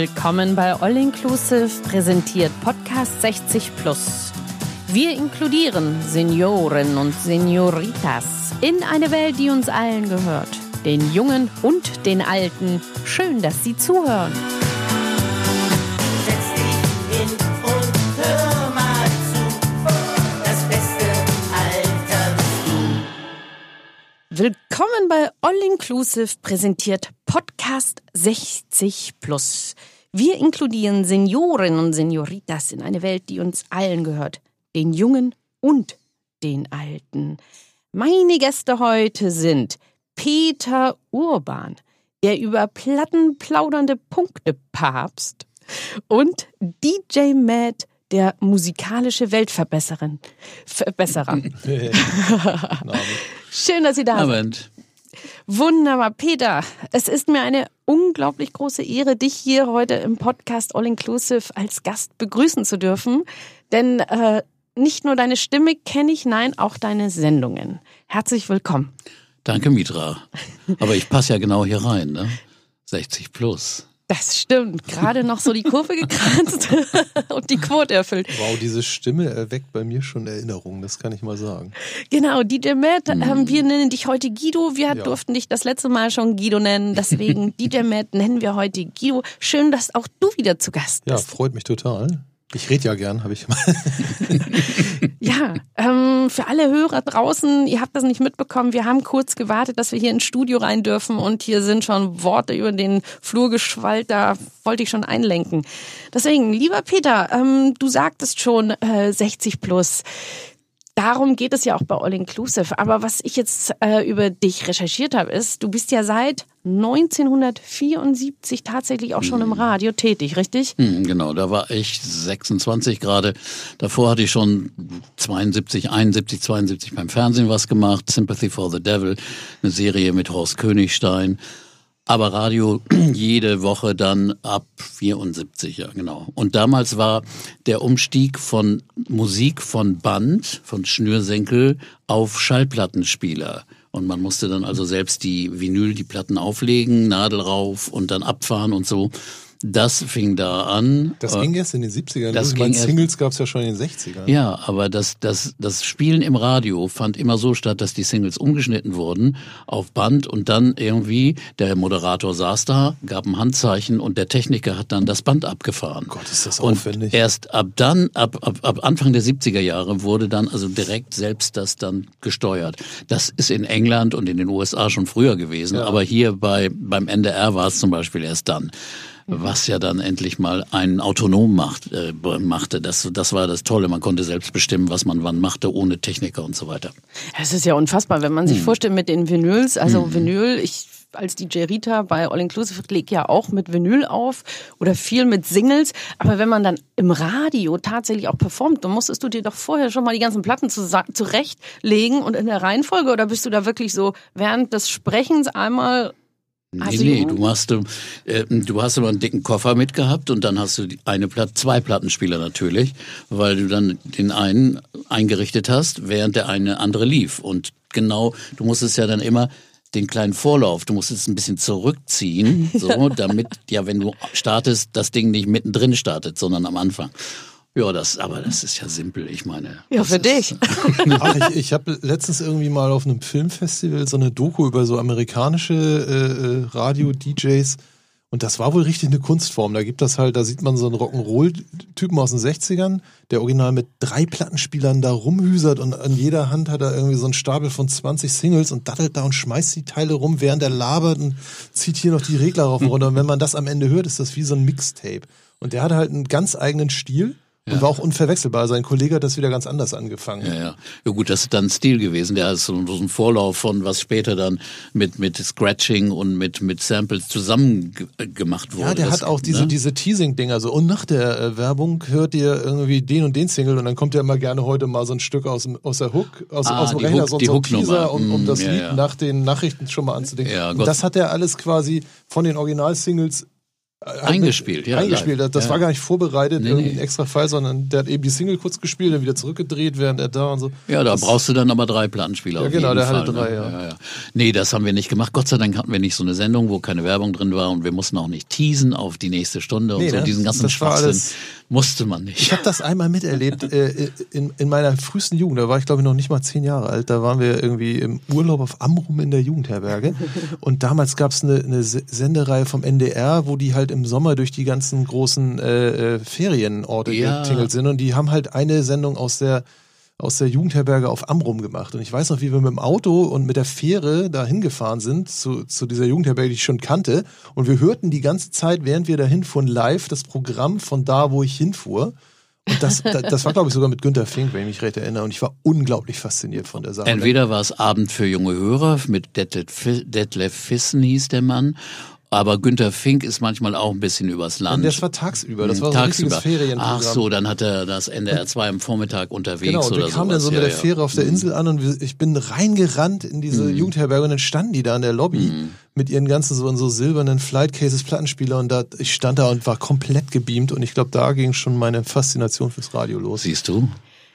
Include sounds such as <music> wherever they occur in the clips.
willkommen bei All Inclusive, präsentiert Podcast 60 Plus. Wir inkludieren Senioren und Senioritas in eine Welt, die uns allen gehört. Den Jungen und den Alten. Schön, dass Sie zuhören. Willkommen bei All Inclusive, präsentiert Podcast 60 Plus. Wir inkludieren Senioren und Senioritas in eine Welt, die uns allen gehört. Den Jungen und den Alten. Meine Gäste heute sind Peter Urban, der über Platten plaudernde Punktepapst und DJ Matt, der musikalische Weltverbesserin. Verbesserer. <laughs> <laughs> Schön, dass Sie da sind. Wunderbar. Peter, es ist mir eine unglaublich große Ehre, dich hier heute im Podcast All Inclusive als Gast begrüßen zu dürfen. Denn äh, nicht nur deine Stimme kenne ich, nein, auch deine Sendungen. Herzlich willkommen. Danke, Mitra. Aber ich passe ja genau hier rein, ne? 60 plus. Das stimmt. Gerade noch so die Kurve gekratzt <laughs> und die Quote erfüllt. Wow, diese Stimme erweckt bei mir schon Erinnerungen, das kann ich mal sagen. Genau, DJ Matt, ähm, wir nennen dich heute Guido. Wir Ja. durften dich das letzte Mal schon Guido nennen. Deswegen DJ Matt nennen wir heute Guido. Schön, dass auch du wieder zu Gast Ja, bist. freut mich total. Ich rede ja gern, habe ich mal. <laughs> Ja, ähm, für alle Hörer draußen, ihr habt das nicht mitbekommen, wir haben kurz gewartet, dass wir hier ins Studio rein dürfen und hier sind schon Worte über den Flur geschwallt, da wollte ich schon einlenken. Deswegen, lieber Peter, ähm, du sagtest schon äh, 60 plus. Darum geht es ja auch bei All Inclusive. Aber was ich jetzt äh, über dich recherchiert habe, ist, du bist ja seit 1974 tatsächlich auch schon im Radio tätig, richtig? Hm, genau, da war ich 26 gerade. Davor hatte ich schon 72, 71, 72 beim Fernsehen was gemacht. Sympathy for the Devil, eine Serie mit Horst Königstein. Aber Radio <clears throat> jede Woche dann ab 74, ja genau. Und damals war der Umstieg von Musik von Band, von Schnürsenkel auf Schallplattenspieler. Und man musste dann also selbst die Vinyl, die Platten auflegen, Nadel rauf und dann abfahren und so. Das fing da an. Das Äh, ging erst in den 70ern. das ich meine, ging Singles gab es ja schon in den 60ern. ja, aber das, das, das Spielen im Radio fand immer so statt, dass die Singles umgeschnitten wurden auf Band und dann irgendwie der Moderator saß da, gab ein Handzeichen und der Techniker hat dann das Band abgefahren. Gott, ist das und aufwendig. erst ab dann, ab, ab, ab Anfang der 70er Jahre wurde dann also direkt selbst das dann gesteuert. Das ist in England und in den USA schon früher gewesen, Ja. aber hier bei, beim NDR war es zum Beispiel erst dann. Was ja dann endlich mal einen autonom macht, äh, machte. Das, das war das Tolle. Man konnte selbst bestimmen, was man wann machte, ohne Techniker und so weiter. Es ist ja unfassbar, wenn man sich vorstellt mit den Vinyls, also Vinyl, ich als DJ Rita bei All Inclusive lege ja auch mit Vinyl auf oder viel mit Singles, aber wenn man dann im Radio tatsächlich auch performt, dann musstest du dir doch vorher schon mal die ganzen Platten zurechtlegen und in der Reihenfolge oder bist du da wirklich so während des Sprechens einmal Also, nee, Junge? du machst, äh, du hast immer einen dicken Koffer mitgehabt und dann hast du eine Platte, zwei Plattenspieler natürlich, weil du dann den einen eingerichtet hast, während der eine andere lief. Und genau, du musstest ja dann immer den kleinen Vorlauf, du musstest ein bisschen zurückziehen, <laughs> so, damit, ja, wenn du startest, das Ding nicht mittendrin startet, sondern am Anfang. Ja, das, aber das ist ja simpel, ich meine. Ja, für ist- dich. <laughs> Ach, ich ich habe letztens irgendwie mal auf einem Filmfestival so eine Doku über so amerikanische äh, äh, Radio-DJs und das war wohl richtig eine Kunstform. Da gibt das halt, da sieht man so einen Rock'n'Roll-Typen aus den 60ern, der original mit drei Plattenspielern da rumhüsert und an jeder Hand hat er irgendwie so einen Stapel von 20 Singles und dattelt da und schmeißt die Teile rum, während er labert und zieht hier noch die Regler rauf und runter. Und wenn man das am Ende hört, ist das wie so ein Mixtape. Und der hat halt einen ganz eigenen Stil und war auch unverwechselbar. Sein Kollege hat das wieder ganz anders angefangen. Ja, ja. Ja gut, das ist dann Stil gewesen. Der ist so, ein Vorlauf von was später dann mit mit Scratching und mit mit Samples zusammen ge- gemacht wurde. Ja, der das, hat auch diese, ne? diese Teasing-Dinger so. Und nach der äh, Werbung hört ihr irgendwie den und den Single und dann kommt ja immer gerne heute mal so ein Stück aus, dem- aus der Hook, aus, Ah, aus dem Rechner, Hook- so, ein. Teaser, um, um Mm, das ja, Lied ja. nach den Nachrichten schon mal anzudenken. Ja, und Gott- das hat er alles quasi von den Original-Singles Eingespielt, ja. Eingespielt. live. Das ja. war gar nicht vorbereitet, Nee, irgendwie nee. ein extra Fall, sondern der hat eben die Single kurz gespielt, dann wieder zurückgedreht, während er da und so. Ja, da Das- brauchst du dann aber drei Plattenspieler. Ja, genau, der hatte Fall, drei, ne? ja. ja, ja. Nee, das haben wir nicht gemacht. Gott sei Dank hatten wir nicht so eine Sendung, wo keine Werbung drin war und wir mussten auch nicht teasen auf die nächste Stunde und Nee, so. ne? Diesen ganzen Das Schwachsinn alles- musste man Ich nicht. habe das einmal miterlebt äh, in, in meiner frühesten Jugend. Da war ich glaube ich noch nicht mal zehn Jahre alt. Da waren wir irgendwie im Urlaub auf Amrum in der Jugendherberge. Und damals gab es eine, eine Se- Sendereihe vom NDR, wo die halt im Sommer durch die ganzen großen äh, äh, Ferienorte Ja. getingelt sind. Und die haben halt eine Sendung aus der aus der Jugendherberge auf Amrum gemacht. Und ich weiß noch, wie wir mit dem Auto und mit der Fähre da hingefahren sind zu, zu dieser Jugendherberge, die ich schon kannte. Und wir hörten die ganze Zeit, während wir dahin fuhren, live das Programm von da, wo ich hinfuhr. Und das, das, war, glaube ich, sogar mit Günter Fink, wenn ich mich recht erinnere. Und ich war unglaublich fasziniert von der Sache. Entweder war es Abend für junge Hörer mit Detlef Fissen hieß der Mann. Aber Günter Fink ist manchmal auch ein bisschen übers Land. Und das war tagsüber. Das war so ein richtiges Tagsüber. Ferienprogramm. Ach so, dann hat er das NDR 2 am Vormittag unterwegs Genau, und oder wir kamen dann so mit der ja. Fähre auf der Insel an und ich bin reingerannt in diese Jugendherberge und dann standen die da in der Lobby mit ihren ganzen so, so silbernen Flight Cases Plattenspieler und da, ich stand da und war komplett gebeamt und ich glaube, da ging schon meine Faszination fürs Radio los. Siehst du?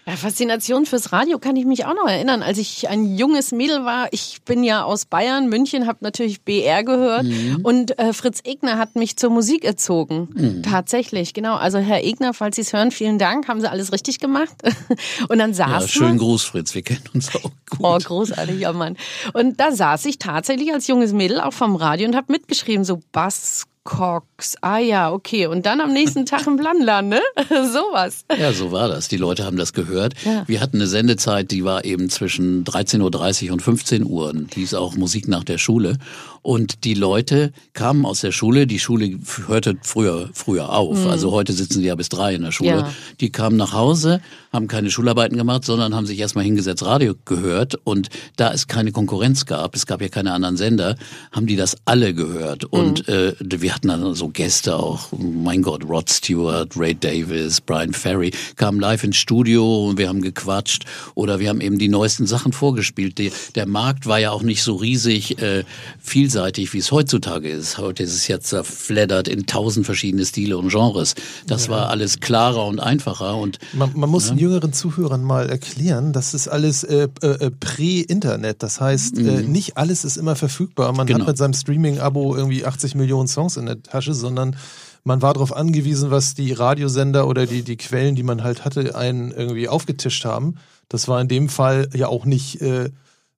Ja, Faszination fürs Radio kann ich mich auch noch erinnern. Als ich ein junges Mädel war, ich bin ja aus Bayern, München, habe natürlich BR gehört Mhm. und äh, Fritz Egner hat mich zur Musik erzogen. Mhm. Tatsächlich, genau. Also Herr Egner, falls Sie es hören, vielen Dank, haben Sie alles richtig gemacht. <laughs> und dann saß Ja, schönen Gruß, Fritz. Wir kennen uns auch gut. Oh, großartig, ja Mann. Und da saß ich tatsächlich als junges Mädel auch vom Radio und habe mitgeschrieben, so Bass, Cox, ah ja, okay. Und dann am nächsten <laughs> Tag im Planland, ne? <laughs> Sowas. Ja, so war das. Die Leute haben das gehört. Ja. Wir hatten eine Sendezeit, die war eben zwischen 13.30 Uhr und 15 Uhr. Die hieß auch Musik nach der Schule. Und die Leute kamen aus der Schule. Die Schule hörte früher, früher auf. Also heute sitzen sie ja bis drei in der Schule. Ja. Die kamen nach Hause, haben keine Schularbeiten gemacht, sondern haben sich erstmal hingesetzt, Radio gehört. Und da es keine Konkurrenz gab, es gab ja keine anderen Sender, haben die das alle gehört. Und äh, wir hatten dann so Gäste auch, mein Gott, Rod Stewart, Ray Davis, Brian Ferry, kamen live ins Studio und wir haben gequatscht oder wir haben eben die neuesten Sachen vorgespielt. Die, der Markt war ja auch nicht so riesig äh, vielseitig, wie es heutzutage ist. Heute ist es jetzt zerfleddert in tausend verschiedene Stile und Genres. Das war alles klarer und einfacher und Man, man muss den jüngeren Zuhörern mal erklären, das ist alles äh, äh, Prä-Internet. Das heißt, äh, nicht alles ist immer verfügbar. Man Genau. hat mit seinem Streaming-Abo irgendwie 80 Millionen Songs in der Tasche, sondern man war darauf angewiesen, was die Radiosender oder die, die Quellen, die man halt hatte, einen irgendwie aufgetischt haben. Das war in dem Fall ja auch nicht äh,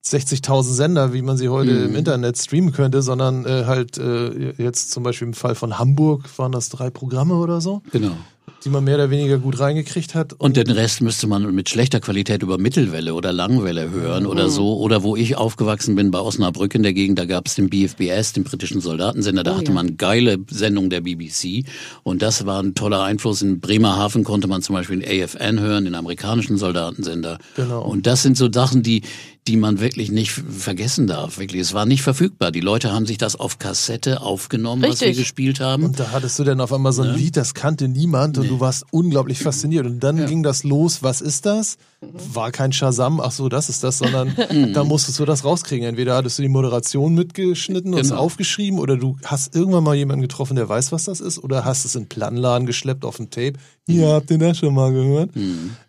60.000 Sender, wie man sie heute im Internet streamen könnte, sondern äh, halt äh, jetzt zum Beispiel im Fall von Hamburg waren das drei Programme oder so, genau. Die man mehr oder weniger gut reingekriegt hat. Und den Rest müsste man mit schlechter Qualität über Mittelwelle oder Langwelle hören oder so. Oder wo ich aufgewachsen bin, bei Osnabrück in der Gegend, da gab es den BFBS, den britischen Soldatensender. Da hatte man geile Sendungen der BBC. Und das war ein toller Einfluss. In Bremerhaven konnte man zum Beispiel den AFN hören, den amerikanischen Soldatensender. Genau. Und das sind so Sachen, die die man wirklich nicht vergessen darf. Wirklich, es war nicht verfügbar. Die Leute haben sich das auf Kassette aufgenommen, was wir Richtig. gespielt haben. Und da hattest du dann auf einmal so ein Lied, das kannte niemand und du warst unglaublich fasziniert. Und dann ging das los, was ist das? War kein Shazam, ach so, das ist das, sondern <laughs> da musstest du das rauskriegen. Entweder hattest du die Moderation mitgeschnitten und es Genau. aufgeschrieben oder du hast irgendwann mal jemanden getroffen, der weiß, was das ist oder hast es in den Plattenladen geschleppt auf dem Tape. Hier, habt ihr das schon mal gehört?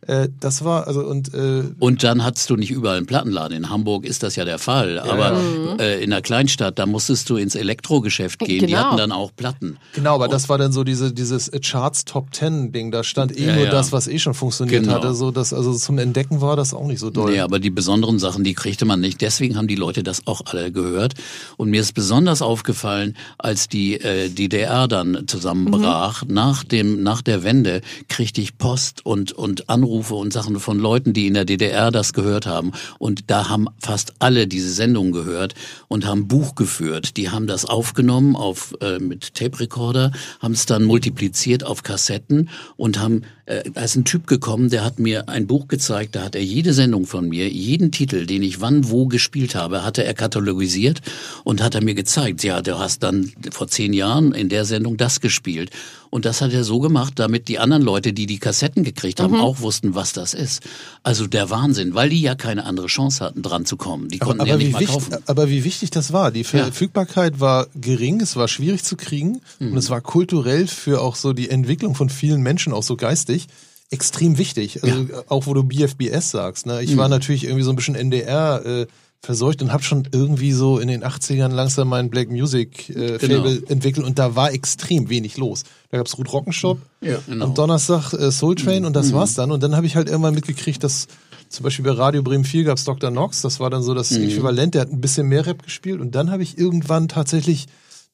Äh, das war, also und äh, Und dann hattest du nicht überall einen Plattenladen. In Hamburg ist das ja der Fall. Aber äh, in der Kleinstadt, da musstest du ins Elektrogeschäft gehen. Die Genau. hatten dann auch Platten. Genau, aber das war dann so diese, dieses Charts Top Ten Ding. Da stand eh Ja, nur ja. das, was eh schon funktioniert Genau. hatte. So, dass, also zum Entdecken war das auch nicht so doll. Nee, aber die besonderen Sachen, die kriegte man nicht. Deswegen haben die Leute das auch alle gehört. Und mir ist besonders aufgefallen, als die äh, DDR dann zusammenbrach, nach dem nach der Wende, kriegte ich Post und und Anrufe und Sachen von Leuten, die in der DDR das gehört haben. Und da haben fast alle diese Sendung gehört und haben Buch geführt. Die haben das aufgenommen auf äh, mit Tape Recorder, haben es dann multipliziert auf Kassetten und haben äh, da ist ein Typ gekommen, der hat mir ein Buch gezeigt, da hat er jede Sendung von mir, jeden Titel, den ich wann wo gespielt habe, hatte er katalogisiert und hat er mir gezeigt. Ja, du hast dann vor zehn Jahren in der Sendung das gespielt. Und das hat er so gemacht, damit die anderen anderen Leute, die die Kassetten gekriegt haben, auch wussten, was das ist. Also der Wahnsinn, weil die ja keine andere Chance hatten, dran zu kommen. Die konnten aber, ja wie nicht mal wichtig, kaufen. aber wie wichtig das war. Die Verfügbarkeit war gering, es war schwierig zu kriegen Mhm. und es war kulturell für auch so die Entwicklung von vielen Menschen, auch so geistig, extrem wichtig. Also auch wo du BFBS sagst. Ne? Ich Mhm. war natürlich irgendwie so ein bisschen NDR äh, verseucht und habe schon irgendwie so in den 80ern langsam mein Black Music äh, Genau. Fable entwickelt und da war extrem wenig los. Da gab's Ruth Rockenshop, Ja, genau. am Donnerstag äh, Soul Train und das war's dann. Und dann habe ich halt irgendwann mitgekriegt, dass zum Beispiel bei Radio Bremen 4 gab's Dr. Knox, das war dann so das Äquivalent, der hat ein bisschen mehr Rap gespielt und dann habe ich irgendwann tatsächlich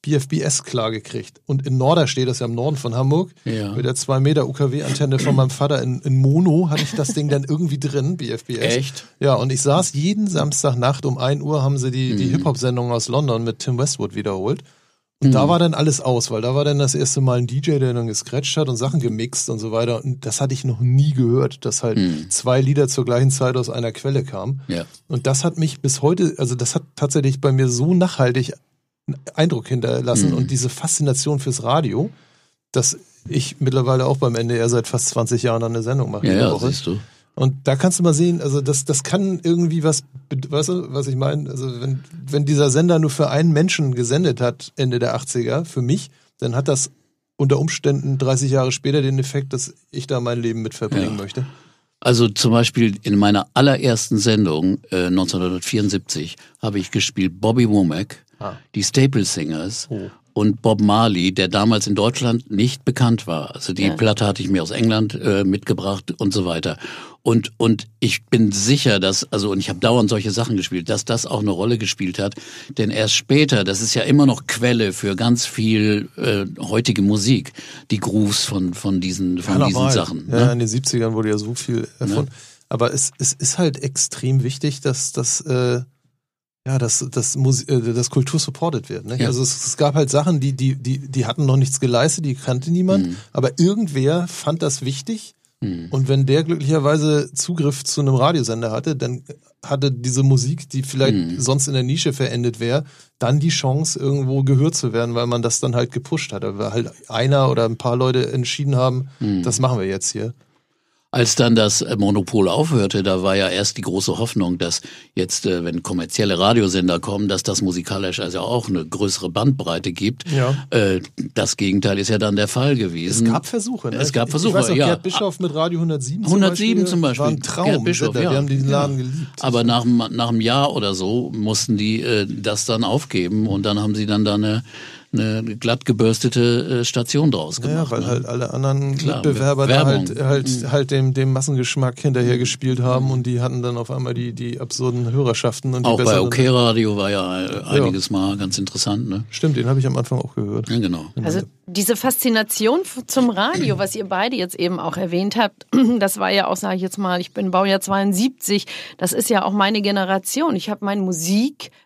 BFBS klar gekricht. Und in Norderstedt, das ist ja im Norden von Hamburg, Ja. mit der 2 Meter UKW-Antenne von meinem Vater in, in Mono hatte ich das Ding dann irgendwie drin, BFBS. Echt? Ja, und ich saß jeden Samstagnacht um 1 Uhr, haben sie die, Mhm. die Hip-Hop-Sendung aus London mit Tim Westwood wiederholt. Und Mhm. da war dann alles aus, weil da war dann das erste Mal ein DJ, der dann gescratcht hat und Sachen gemixt und so weiter. Und das hatte ich noch nie gehört, dass halt zwei Lieder zur gleichen Zeit aus einer Quelle kamen. Mhm. Ja. Und das hat mich bis heute, also das hat tatsächlich bei mir so nachhaltig Eindruck hinterlassen Mhm. und diese Faszination fürs Radio, dass ich mittlerweile auch beim NDR seit fast 20 Jahren eine Sendung mache Ja, jede ja, Woche. siehst du. Und da kannst du mal sehen, also das, das kann irgendwie was, weißt du, was ich meine? Also wenn, wenn dieser Sender nur für einen Menschen gesendet hat, Ende der 80er, für mich, dann hat das unter Umständen 30 Jahre später den Effekt, dass ich da mein Leben mit verbringen Ja. möchte. Also zum Beispiel in meiner allerersten Sendung äh, 1974 habe ich gespielt Bobby Womack, Ah. die Staple Singers Oh. und Bob Marley, der damals in Deutschland nicht bekannt war. Also die Ja. Platte hatte ich mir aus England äh, mitgebracht und so weiter. Und und ich bin sicher, dass also und ich habe dauernd solche Sachen gespielt, dass das auch eine Rolle gespielt hat. Denn erst später, das ist ja immer noch Quelle für ganz viel äh, heutige Musik, die Grooves von von diesen von Ja, diesen normal. Sachen. Ja, Ne? in den 70ern wurde ja so viel erfunden. Aber es, es ist halt extrem wichtig, dass das äh, ja, dass das, Musi äh, das Kultur supported wird. Ne? Ja. Also es, es gab halt Sachen, die, die, die, die hatten noch nichts geleistet, die kannte niemand, Mhm. aber irgendwer fand das wichtig. Und wenn der glücklicherweise Zugriff zu einem Radiosender hatte, dann hatte diese Musik, die vielleicht Mhm. sonst in der Nische verendet wäre, dann die Chance, irgendwo gehört zu werden, weil man das dann halt gepusht hat. Weil halt einer oder ein paar Leute entschieden haben, Mhm. das machen wir jetzt hier. Als dann das äh, Monopol aufhörte, da war ja erst die große Hoffnung, dass jetzt, äh, wenn kommerzielle Radiosender kommen, dass das musikalisch also auch eine größere Bandbreite gibt. Ja. Äh, Das Gegenteil ist ja dann der Fall Es gewesen. gab Versuche. Ne? Es gab Versuche, Ich weiß noch, ja. Gerd Bischof mit Radio 107 107 zum Beispiel. War ein Traum. Gerd Bischof, der, ja. Die haben diesen Laden geliebt. Aber nach, einem- nach einem Jahr oder so mussten die das dann aufgeben und dann haben sie dann da eine, eine glatt gebürstete äh, Station draus ja, gemacht. weil ne? halt alle anderen Klar, Mitbewerber halt, halt, halt dem, dem Massengeschmack hinterher gespielt haben und die hatten dann auf einmal die, die absurden Hörerschaften und die Auch bei. OK Radio war ja einiges Mal ganz interessant. Ne? Stimmt, den habe ich am Anfang auch gehört. Ja, genau. Also diese Faszination zum Radio, was ihr beide jetzt eben auch erwähnt habt, <clears throat> das war ja auch, sage ich jetzt mal, ich bin Baujahr 72, das ist ja auch meine Generation. Ich habe mein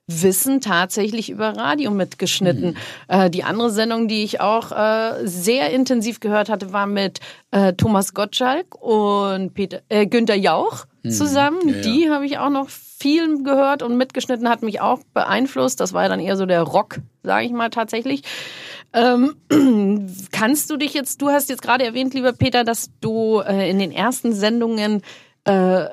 Musikwissen tatsächlich über Radio mitgeschnitten. Äh, die andere Sendung, die ich auch äh, sehr intensiv gehört hatte, war mit äh, Thomas Gottschalk und Peter, äh, Günther Jauch zusammen. Ja, ja. Die habe ich auch noch viel gehört und mitgeschnitten, hat mich auch beeinflusst. Das war ja dann eher so der Rock, sage ich mal tatsächlich. Ähm, <clears throat> kannst du dich jetzt, du hast jetzt gerade erwähnt, lieber Peter, dass du äh, in den ersten Sendungen äh,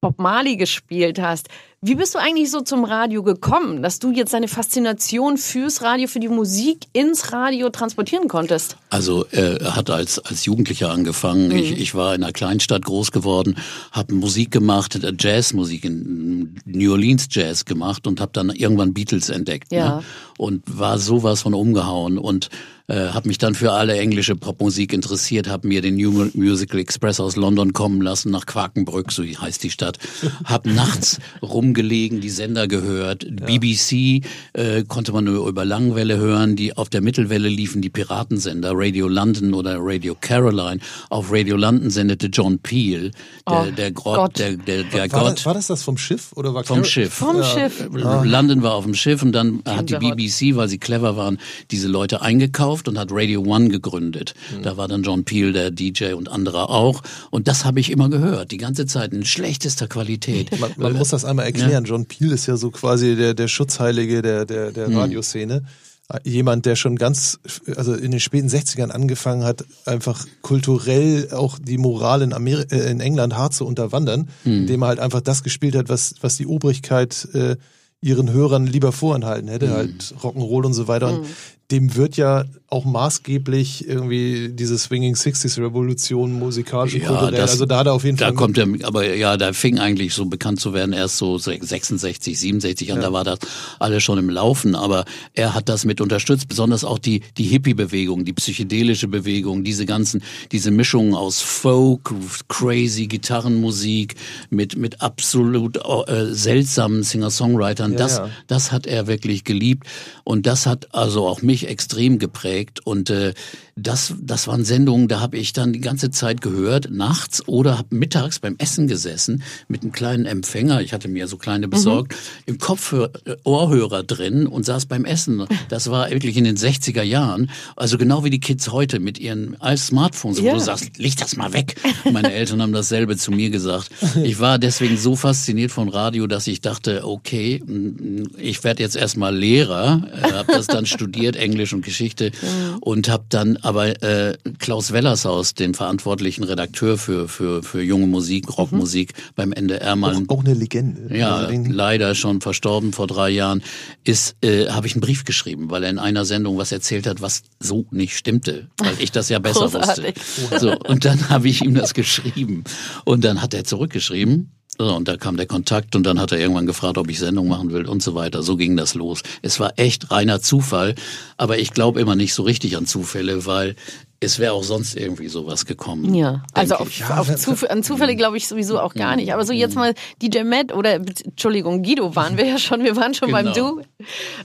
Bob Marley gespielt hast. Wie bist du eigentlich so zum Radio gekommen, dass du jetzt deine Faszination fürs Radio, für die Musik ins Radio transportieren konntest? Also äh, er hat als als Jugendlicher angefangen. Mhm. Ich, ich war in einer Kleinstadt groß geworden, habe Musik gemacht, äh, Jazzmusik in New Orleans Jazz gemacht und habe dann irgendwann Beatles entdeckt Ja. ne? und war sowas von umgehauen und äh, habe mich dann für alle englische Popmusik interessiert, habe mir den New Mu- Musical Express aus London kommen lassen nach Quakenbrück, so heißt die Stadt, <laughs> habe nachts rumgelegen, die Sender gehört, BBC äh, konnte man nur über Langwelle hören, die auf der Mittelwelle liefen die Piratensender, Radio London oder Radio Caroline, auf Radio London sendete John Peel, der, Oh, der Gott, Gott. der, der, der War, Gott das, war das das vom Schiff oder war vom Car- Schiff. Vom Schiff. London war auf dem Schiff und dann hat die. BBC, weil sie clever waren, diese Leute eingekauft und hat Radio One gegründet. Mhm. Da war dann John Peel, der DJ und andere auch. Und das habe ich immer gehört, die ganze Zeit in schlechtester Qualität. Man, man muss das einmal erklären. John Peel ist ja so quasi der, der Schutzheilige der, der, der Hm. Radioszene. jemand, der schon ganz, also in den späten 60ern angefangen hat, einfach kulturell auch die Moral in, Ameri äh, in England hart zu unterwandern, Hm. indem er halt einfach das gespielt hat, was, was die Obrigkeit äh, ihren Hörern lieber vorenthalten Hm. hätte, halt Rock'n'Roll und so weiter. Und dem wird ja auch maßgeblich irgendwie diese Swinging Sixties Revolution musikalisch Ja, kulturell. das- also da hat er auf jeden Da Fall. kommt er, aber ja, da fing eigentlich so bekannt zu werden erst so 66, 67 an, da war das alles schon im Laufen, aber er hat das mit unterstützt, besonders auch die, die Hippie-Bewegung, die psychedelische Bewegung, diese ganzen, diese Mischungen aus Folk, crazy Gitarrenmusik mit, mit absolut äh, seltsamen Singer-Songwritern, Ja, das, ja. das hat er wirklich geliebt und das hat also auch mich extrem geprägt. Und äh, das, das waren Sendungen, da habe ich dann die ganze Zeit gehört, nachts oder habe mittags beim Essen gesessen mit einem kleinen Empfänger, ich hatte mir so kleine besorgt, im Kopfhörer, äh, Ohrhörer drin und saß beim Essen. Das war wirklich in den 60er Jahren, also genau wie die Kids heute mit ihren Smartphones, wo Ja. du sagst, leg das mal weg. Meine Eltern haben dasselbe zu mir gesagt. Ich war deswegen so fasziniert von Radio, dass ich dachte, okay, ich werde jetzt erstmal Lehrer, äh, habe das dann studiert, Englisch und Geschichte und habe dann aber äh, Klaus Wellershaus, den verantwortlichen Redakteur für, für, für junge Musik, Rockmusik beim NDR mal auch, auch eine Legende. ja, Also leider schon verstorben vor drei Jahren, ist, äh, habe ich einen Brief geschrieben, weil er in einer Sendung was erzählt hat, was so nicht stimmte, weil ich das ja besser Großartig. wusste. So, und dann <laughs> habe ich ihm das geschrieben. Und dann hat er zurückgeschrieben. So, und da kam der Kontakt und dann hat er irgendwann gefragt, ob ich Sendung machen will und so weiter. So ging das los. Es war echt reiner Zufall, aber ich glaube immer nicht so richtig an Zufälle, weil es wäre auch sonst irgendwie sowas gekommen. Ja, also auf, ich. auf Zuf an Zufälle glaube ich sowieso auch gar nicht. Aber so jetzt mal DJ Matt oder, Entschuldigung, Guido waren wir ja schon, wir waren schon beim Genau. Du.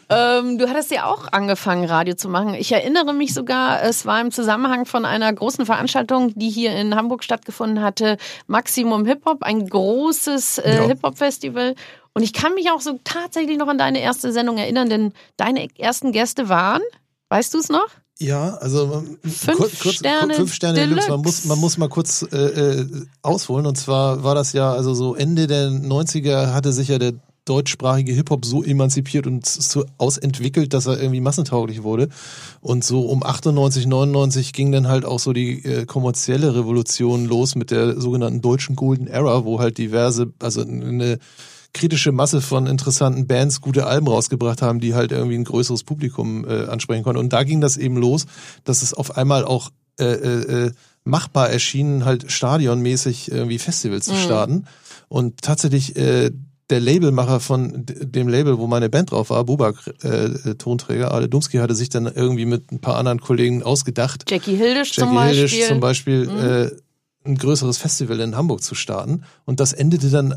Ähm, du hattest ja auch angefangen, Radio zu machen. Ich erinnere mich sogar, es war im Zusammenhang von einer großen Veranstaltung, die hier in Hamburg stattgefunden hatte, Maximum Hip Hop, ein großes äh, Ja. Hip Hop Festival. Und ich kann mich auch so tatsächlich noch an deine erste Sendung erinnern, denn deine ersten Gäste waren, weißt du es noch? Ja, also ähm, Fünf kurz, kurz, Sterne fünf Sterne Deluxe. Man Deluxe. muss, man muss mal kurz äh, äh, ausholen. Und zwar war das ja, also so Ende der 90er hatte sich ja der deutschsprachige Hip-Hop so emanzipiert und so ausentwickelt, dass er irgendwie massentauglich wurde. Und so um 98, 99 ging dann halt auch so die äh, kommerzielle Revolution los mit der sogenannten deutschen Golden Era, wo halt diverse, also eine kritische Masse von interessanten Bands gute Alben rausgebracht haben, die halt irgendwie ein größeres Publikum äh, ansprechen konnten. Und da ging das eben los, dass es auf einmal auch äh, äh, äh, machbar erschien, halt stadionmäßig irgendwie Festivals zu starten. Und tatsächlich äh, der Labelmacher von dem Label, wo meine Band drauf war, Bubak äh, äh, Tonträger, Ale Dumski, hatte sich dann irgendwie mit ein paar anderen Kollegen ausgedacht, Jackie Hildisch zum Jackie Beispiel. Hildisch zum Beispiel äh, ein größeres Festival in Hamburg zu starten. Und das endete dann,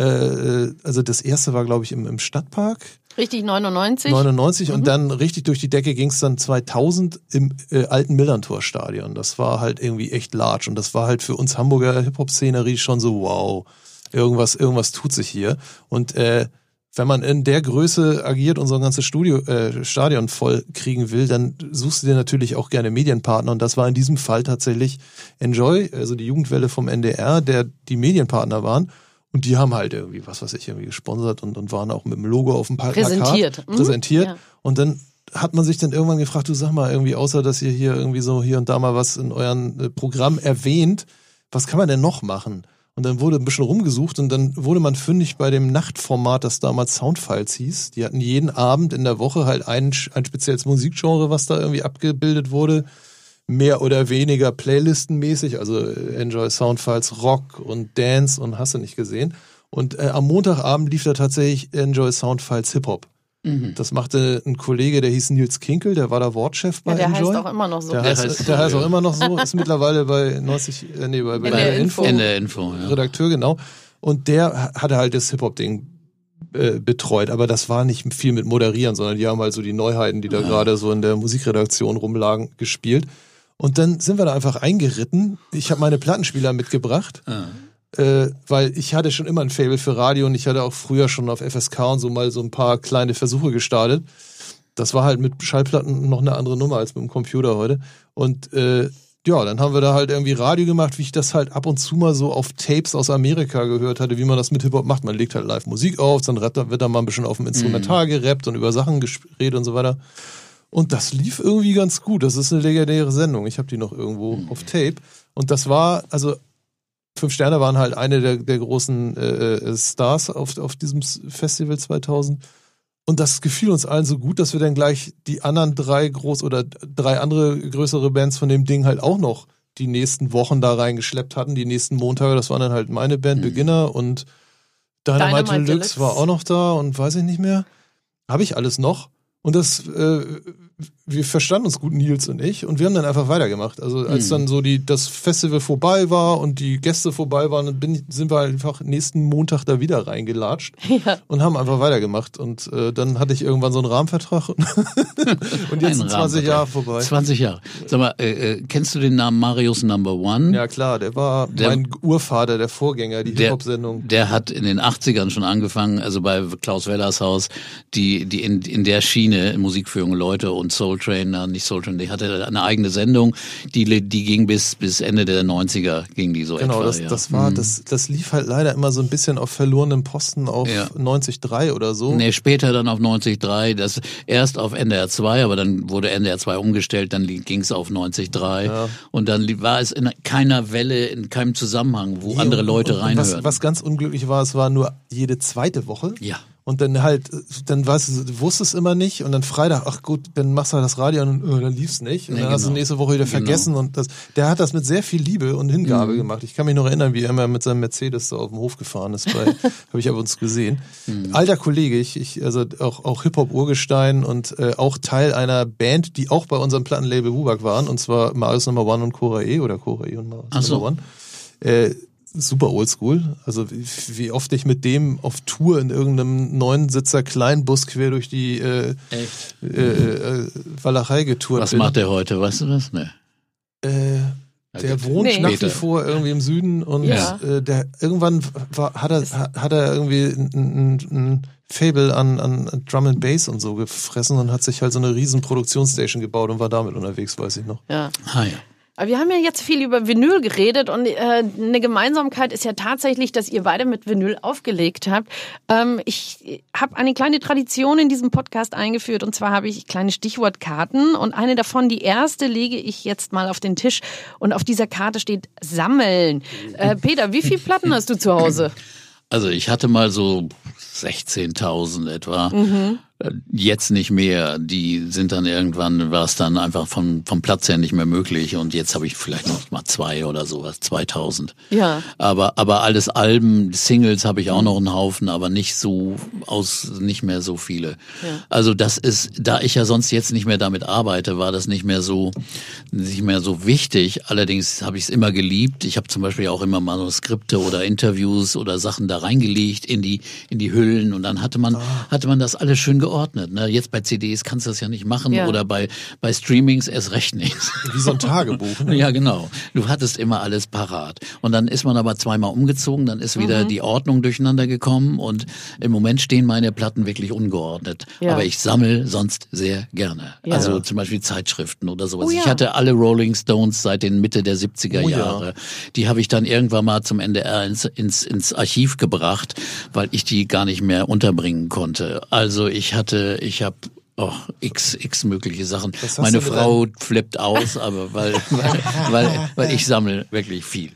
also das erste war, glaube ich, im, im Stadtpark Richtig, 99. 99 Mhm. und dann richtig durch die Decke ging es dann 2000 im äh, alten Millantor-Stadion. Das war halt irgendwie echt large und das war halt für uns Hamburger Hip-Hop-Szenerie schon so, wow, irgendwas, irgendwas tut sich hier. Und äh, wenn man in der Größe agiert und so ein ganzes Studio, äh, Stadion voll kriegen will, dann suchst du dir natürlich auch gerne Medienpartner. Und das war in diesem Fall tatsächlich Enjoy, also die Jugendwelle vom NDR, der die Medienpartner waren. Und die haben halt irgendwie, was weiß ich, irgendwie gesponsert und, und waren auch mit dem Logo auf dem Plakat Präsentiert. Mhm. präsentiert. Ja. Und dann hat man sich dann irgendwann gefragt, du sag mal, irgendwie, außer dass ihr hier irgendwie so hier und da mal was in euren äh, Programm erwähnt, was kann man denn noch machen? Und dann wurde ein bisschen rumgesucht und dann wurde man fündig bei dem Nachtformat, das damals Soundfiles hieß. Die hatten jeden Abend in der Woche halt ein, ein spezielles Musikgenre, was da irgendwie abgebildet wurde. Mehr oder weniger Playlistenmäßig, also äh, Enjoy Soundfiles Rock und Dance und hast du nicht gesehen. Und äh, am Montagabend lief da tatsächlich Enjoy Soundfiles Hip Hop. Das machte ein Kollege, der hieß Nils Kinkel, der war da Wortchef bei Ja, der Enjoy. heißt auch immer noch so. Der, Der heißt, heißt der heißt auch ja. immer noch so, ist mittlerweile bei 90, äh, nee, bei, bei NDR der Info, In der Info, ja. Redakteur, genau. Und der hatte halt das Hip-Hop-Ding äh, betreut, aber das war nicht viel mit Moderieren, sondern die haben halt so die Neuheiten, die da gerade so in der Musikredaktion rumlagen, gespielt. Und dann sind wir da einfach eingeritten. Ich habe meine Plattenspieler mitgebracht, äh, weil ich hatte schon immer ein Fable für Radio und ich hatte auch früher schon auf FSK und so mal so ein paar kleine Versuche gestartet. Das war halt mit Schallplatten noch eine andere Nummer als mit dem Computer heute. Und äh, ja, dann haben wir da halt irgendwie Radio gemacht, wie ich das halt ab und zu mal so auf Tapes aus Amerika gehört hatte, wie man das mit Hip-Hop macht. Man legt halt live Musik auf, dann wird da mal ein bisschen auf dem Instrumental gerappt und über Sachen geredet und so weiter. Und das lief irgendwie ganz gut. Das ist eine legendäre Sendung. Ich habe die noch irgendwo Mhm. auf Tape. Und das war, also Fünf Sterne waren halt eine der, der großen äh, äh, Stars auf, auf diesem Festival 2000. Und das gefiel uns allen so gut, dass wir dann gleich die anderen drei groß oder drei andere größere Bands von dem Ding halt auch noch die nächsten Wochen da reingeschleppt hatten, die nächsten Montage. Das waren dann halt meine Band Beginner und Dynamite, Dynamite Deluxe, Deluxe. war auch noch da und weiß ich nicht mehr. Habe ich alles noch. Und das, äh, wir verstanden uns gut, Nils und ich, und wir haben dann einfach weitergemacht. Also als dann so die, das Festival vorbei war und die Gäste vorbei waren, bin sind wir einfach nächsten Montag da wieder reingelatscht <laughs> und haben einfach weitergemacht. Und äh, dann hatte ich irgendwann so einen Rahmenvertrag und, <laughs> und jetzt sind 20 Rahmenvertrag. Jahre vorbei. 20 Jahre. Sag mal, äh, äh, kennst du den Namen Marius Number One? Ja klar, der war Der- mein Urvater, der Vorgänger, die Hip-Hop-Sendung. der hat in den 80ern schon angefangen, also bei Klaus Wellers Haus, die, die in, in der Schiene, Musikführung Leute und Soul Train, nicht Soul Train, die hatte eine eigene Sendung, die, die ging bis, bis Ende der 90er, ging die so Genau, etwa. das, ja. das war, das, das lief halt leider immer so ein bisschen auf verlorenem Posten auf Ja. 90,3 oder so. Nee, später dann auf 90.3, das erst auf NDR 2, aber dann wurde NDR 2 umgestellt, dann ging es auf 90.3 Ja. und dann war es in keiner Welle, in keinem Zusammenhang, wo andere Und- Leute und reinhören. Was, was ganz unglücklich war, es war nur jede zweite Woche. Ja. Und dann halt, dann weißt du, du wusstest immer nicht und dann Freitag, ach gut, dann machst du halt das Radio an und äh, dann lief's nicht. Und Nee, dann hast du genau. nächste Woche wieder Genau. vergessen und das, der hat das mit sehr viel Liebe und Mhm. Hingabe gemacht. Ich kann mich noch erinnern, wie er immer mit seinem Mercedes so auf dem Hof gefahren ist. Bei, <laughs> habe ich aber uns gesehen. Mhm. Alter Kollege, ich, ich also auch, auch Hip-Hop-Urgestein und äh, auch Teil einer Band, die auch bei unserem Plattenlabel Wubak waren, und zwar Marius Number One und Cora E oder Cora E und Marius so. Number One. Äh, super oldschool. Also wie, wie oft ich mit dem auf Tour in irgendeinem neun Sitzer Kleinbus quer durch die äh, Echt? äh, äh, Walachei getourt Was bin. macht der heute, weißt du das? Nee. Äh, der wohnt Nee. nach wie vor irgendwie im Süden und Ja. äh, der irgendwann war, hat er hat er irgendwie ein, ein, ein Fable an, an Drum and Bass und so gefressen und hat sich halt so eine riesen Produktionsstation gebaut und war damit unterwegs, weiß ich noch. Ja. Ah ja. Wir haben ja jetzt viel über Vinyl geredet und äh, eine Gemeinsamkeit ist ja tatsächlich, dass ihr beide mit Vinyl aufgelegt habt. Ähm, ich habe eine kleine Tradition in diesem Podcast eingeführt und zwar habe ich kleine Stichwortkarten und eine davon, die erste, lege ich jetzt mal auf den Tisch und auf dieser Karte steht Sammeln. Äh, Peter, wie viele Platten hast du zu Hause? Also ich hatte mal so 16.000 etwa. Mhm. Jetzt nicht mehr. Die sind dann irgendwann, war es dann einfach vom, vom Platz her nicht mehr möglich. Und jetzt habe ich vielleicht noch mal zwei oder sowas, 2000. Ja. Aber, aber alles Alben, Singles habe ich auch noch einen Haufen, aber nicht so aus, nicht mehr so viele. Also das ist, da ich ja sonst jetzt nicht mehr damit arbeite, war das nicht mehr so, nicht mehr so wichtig. Allerdings habe ich es immer geliebt. Ich habe zum Beispiel auch immer Manuskripte oder Interviews oder Sachen da reingelegt in die, in die Hüllen und dann hatte man, hatte man das alles schön geordnet. Ne? Jetzt bei CDs kannst du das ja nicht machen Ja. oder bei, bei Streamings erst recht nicht. Wie so ein Tagebuch. <laughs> Ne? Ja, genau. Du hattest immer alles parat. Und dann ist man aber zweimal umgezogen, dann ist Mhm. wieder die Ordnung durcheinander gekommen und im Moment stehen meine Platten wirklich ungeordnet. Ja. Aber ich sammle sonst sehr gerne. Ja. Also zum Beispiel Zeitschriften oder sowas. Oh ja. Ich hatte alle Rolling Stones seit den Mitte der 70er Oh ja. Jahre. Die habe ich dann irgendwann mal zum NDR ins, ins, ins Archiv gebracht, weil ich die gar nicht mehr unterbringen konnte. Also ich hatte, ich habe Oh, x, x mögliche Sachen. Meine Frau flippt aus, aber weil, <laughs> weil, weil, weil ich sammle wirklich viel.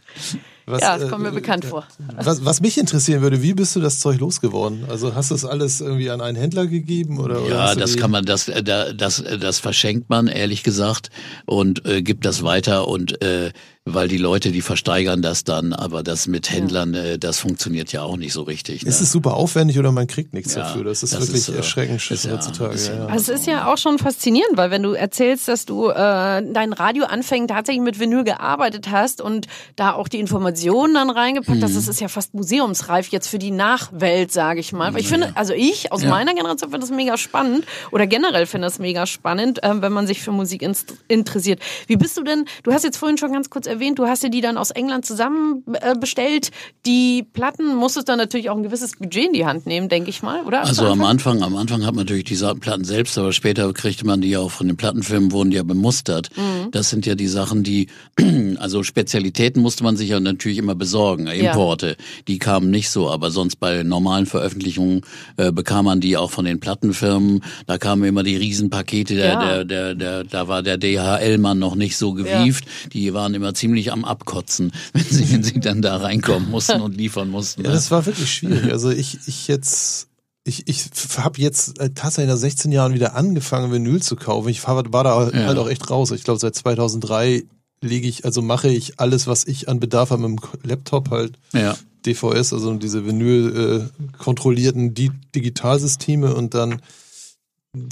Was, Ja, das äh, kommt mir bekannt vor. Was, was mich interessieren würde, wie bist du das Zeug losgeworden? Also hast du das alles irgendwie an einen Händler gegeben oder? oder Ja, du das kann man, das, äh, da- das, äh, das verschenkt man ehrlich gesagt und äh, gibt das weiter und äh, weil die Leute, die versteigern das dann, aber das mit Händlern, äh, das funktioniert ja auch nicht so richtig. Ne? Ist es super aufwendig oder man kriegt nichts Ja, dafür? Das ist das wirklich ist, äh, erschreckend ist ja heutzutage. bisschen- ja, ja. Also es ist ja auch schon faszinierend, weil wenn du erzählst, dass du äh, dein Radioanfängen tatsächlich mit Vinyl gearbeitet hast und da auch die Informationen dann reingepackt hast, das ist ja fast museumsreif jetzt für die Nachwelt, sage ich mal. Weil ich finde, also ich aus Ja. meiner Generation finde das mega spannend oder generell finde das mega spannend, äh, wenn man sich für Musik interessiert. Wie bist du denn, du hast jetzt vorhin schon ganz kurz erwähnt, erwähnt, du hast dir die dann aus England zusammen äh, bestellt. Die Platten musstest dann natürlich auch ein gewisses Budget in die Hand nehmen, denke ich mal, oder? Also am Anfang, am Anfang hat man natürlich die Platten selbst, aber später kriegte man die ja auch von den Plattenfirmen, wurden die ja bemustert. Das sind ja die Sachen, die, <clears throat> also Spezialitäten musste man sich ja natürlich immer besorgen, Ja. Importe. Die kamen nicht so, aber sonst bei normalen Veröffentlichungen äh, bekam man die auch von den Plattenfirmen. Da kamen immer die Riesenpakete, der, Ja. der, der, der, da war der DHL-Mann noch nicht so gewieft. Die waren immer ziemlich am Abkotzen, <laughs> wenn sie, wenn sie dann da reinkommen mussten und liefern mussten. Ja, das war wirklich schwierig. <laughs> Also ich, ich jetzt, ich, ich habe jetzt äh, tatsächlich nach 16 Jahren wieder angefangen, Vinyl zu kaufen. Ich war, war da Ja. halt auch echt raus. Ich glaube, seit 2003 lege ich, also mache ich alles, was ich an Bedarf habe mit dem Laptop halt. ja. DVS, also diese Vinyl äh, kontrollierten Di Digitalsysteme und dann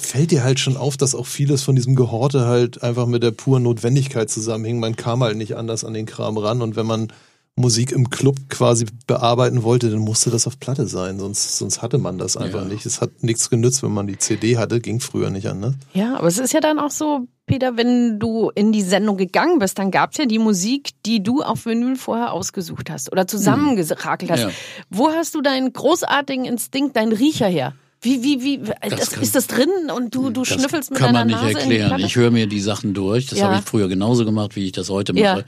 fällt dir halt schon auf, dass auch vieles von diesem Gehorte halt einfach mit der puren Notwendigkeit zusammenhing. Man kam halt nicht anders an den Kram ran und wenn man Musik im Club quasi bearbeiten wollte, dann musste das auf Platte sein, sonst, sonst hatte man das einfach Ja. nicht. Es hat nichts genützt, wenn man die CD hatte, ging früher nicht anders. Ja, aber es ist ja dann auch so, Peter, wenn du in die Sendung gegangen bist, dann gab's ja die Musik, die du auf Vinyl vorher ausgesucht hast oder zusammengerakelt hast. Ja. Wo hast du deinen großartigen Instinkt, deinen Riecher her? Wie, wie, wie, das, kann- ist das drin und du, du Das schnüffelst mit kann deiner man nicht Nase in die erklären. Platte? Ich höre mir die Sachen durch. Das Ja. habe ich früher genauso gemacht, wie ich das heute mache. Ja.